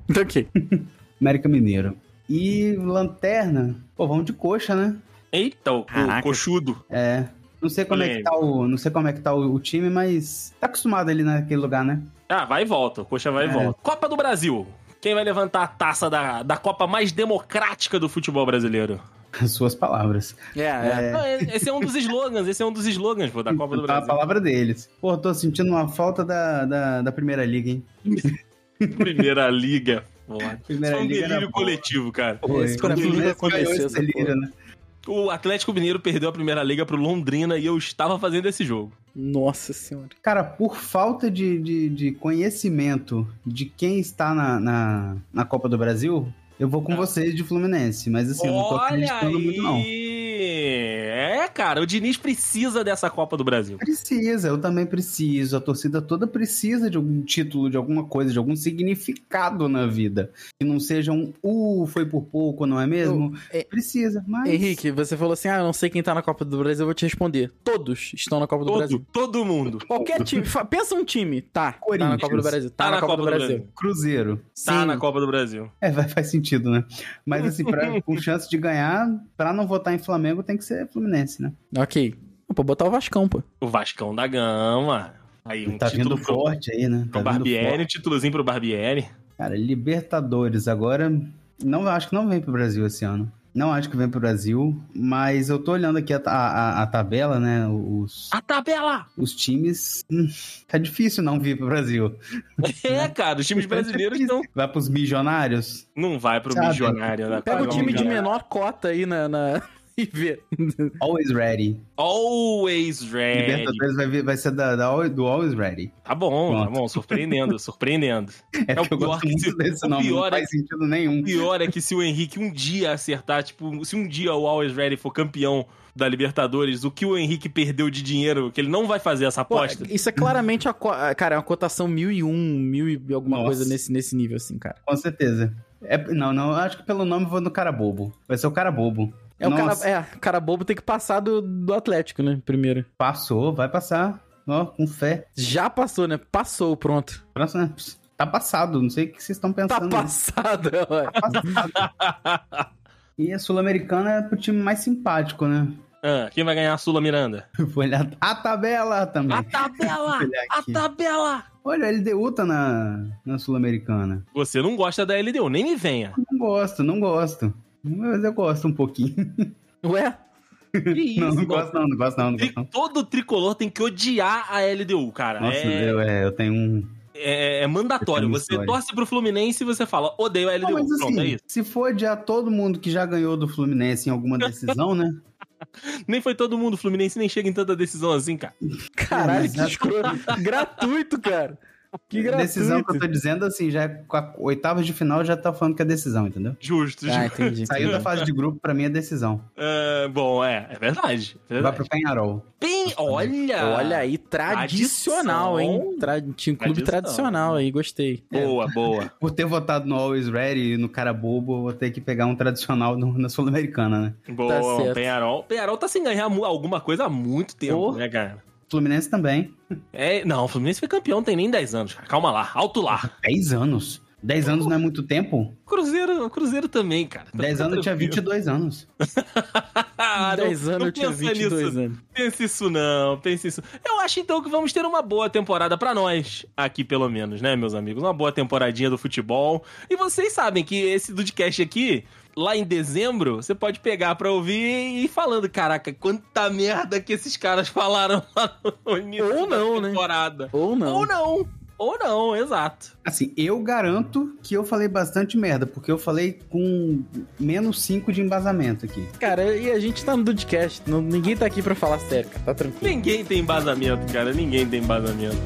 Então, ok. América Mineiro. E Lanterna, pô, vamos de coxa, né? Eita, o, Caraca. coxudo. É. Não sei como é que tá o, não sei como é que tá o, o time, mas tá acostumado ali naquele lugar, né? Ah, vai e volta. O Coxa vai e É. volta. Copa do Brasil. Quem vai levantar a taça da, da Copa mais democrática do futebol brasileiro? As suas palavras. É, é. Não, esse é um dos slogans, esse é um dos slogans, pô, da Copa do Tá a Brasil. palavra deles. Pô, tô sentindo uma falta da, da, da Primeira Liga, hein? Primeira Liga. Primeira Isso foi um delírio coletivo, cara. Pô, Esse pra mim aconteceu esse delírio, né? O Atlético Mineiro perdeu a Primeira Liga pro Londrina e eu estava fazendo esse jogo. Nossa senhora. Cara, por falta de, de, de conhecimento de quem está na, na, na Copa do Brasil, eu vou com vocês de Fluminense. Mas assim, eu não tô Olha acreditando muito, não. É, cara, o Diniz precisa dessa Copa do Brasil. Precisa, eu também preciso. A torcida toda precisa de algum título, de alguma coisa, de algum significado na vida. Que não seja um, uh, foi por pouco, não é mesmo? é- Precisa, mas. Henrique, você falou assim: ah, eu não sei quem tá na Copa do Brasil, eu vou te responder. Todos estão na Copa do Todo, Brasil. todo mundo. Qualquer time. Pensa um time. Tá. Tá na Corinthians. Copa do Brasil. Tá, na, Copa, do Brasil. Cruzeiro. Tá Sim. na Copa do Brasil. É, vai, faz sentido, né? Mas assim, pra, com chance de ganhar, pra não votar em Flamengo, tem que ser Fluminense, né? Ok. Pô, botar o Vascão, pô. O Vascão da Gama. Aí um tá título vindo pro, forte aí, né? pro Tá Barbieri, um títulozinho pro Barbieri. Cara, Libertadores, agora. Não, acho que não vem pro Brasil esse ano. Não acho que vem pro Brasil, mas eu tô olhando aqui a, a, a tabela, né? Os, A tabela! os times. hum, Tá difícil não vir pro Brasil. É, cara, os times brasileiros não, Vai pros milionários? não vai pro Sabe? milionário, né? Pega o time de menor cota aí na, na- e vê. Always ready. Always ready. Libertadores vai, vir- vai ser da, da do Always ready. Tá bom, tá Pronto. bom, surpreendendo, surpreendendo. É, É o pior gosto que se- desse o nome, pior não é faz sentido nenhum. O pior é que se o Henrique um dia acertar, tipo, se um dia o Always Ready for campeão da Libertadores, o que o Henrique perdeu de dinheiro, que ele não vai fazer essa Pô, aposta. isso é claramente, a, cara, é uma cotação 1001, mil e alguma Nossa. coisa nesse, nesse nível, assim, cara. Com certeza. É, não, não, eu acho que pelo nome eu vou no cara bobo. Vai ser o cara bobo. É o cara, é, o cara bobo tem que passar do, do Atlético, né? Primeiro. Passou, vai passar. Ó, com fé. Já passou, né? Passou, pronto. Próximo, Tá passado, não sei o que vocês estão Tá pensando. passado, ué. Passado. e a Sul-Americana é pro time mais simpático, né? Ah, quem vai ganhar a Sula Miranda? Vou olhar a tabela também. A tabela! A tabela! Olha, a LDU tá na, na Sul-Americana. Você não gosta da LDU, nem me venha. Não gosto, não gosto. Mas eu gosto um pouquinho. Ué? Que isso, não, não gosto não, não gosto não, não gosto não. Todo tricolor tem que odiar a LDU, cara. Nossa, é, eu, é, eu tenho um... é, é mandatório. Eu tenho Você história. torce pro Fluminense e você fala, odeio a LDU. Não, mas Pronto, é assim, isso. se for odiar todo mundo que já ganhou do Fluminense em alguma decisão, né? Nem foi todo mundo Fluminense, nem chega em tanta decisão assim, cara. Caralho, que escroto. gratuito, cara. Que gratuito. Decisão que eu tô dizendo, assim, já é com a oitavas de final já tá falando que é decisão, entendeu? Justo, Ah, justo. entendi. Saiu da fase de grupo, pra mim é decisão. É, bom, é, é verdade. é Vai verdade. pro Penharol. Bem, olha! Olha aí, tradicional, Tradição. hein? Tra... Tinha um clube Tradição. tradicional aí, gostei. Boa, boa. Por ter votado no Always Ready e no cara bobo, eu vou ter que pegar um tradicional no- na Sul-Americana, né? Boa, certo. o Penharol. Penharol tá sem ganhar alguma coisa há muito tempo, Oh. né, cara? Fluminense também. É, não, o Fluminense foi campeão, tem nem 10 anos, cara. Calma lá, alto lá. 10 anos. 10 anos não é muito tempo? Cruzeiro, Cruzeiro também, cara. Tá 10 anos eu tinha tranquilo. 22 anos. Ah, não- 10 anos não eu tinha pensa 22 nisso. anos. Pense isso não, pense isso. Eu acho então que vamos ter uma boa temporada pra nós, aqui pelo menos, né, meus amigos? Uma boa temporadinha do futebol. E vocês sabem que esse Dudcast aqui, lá em dezembro, você pode pegar pra ouvir e ir falando, caraca, quanta merda que esses caras falaram lá no início Ou não, da né? temporada. Ou não. Ou não. Ou não, exato. Assim, eu garanto que eu falei bastante merda, porque eu falei com menos 5 de embasamento aqui. Cara, e a gente tá no Dudcast. não- Ninguém tá aqui pra falar sério, cara. Tá tranquilo. Ninguém tem embasamento, cara. Ninguém tem embasamento.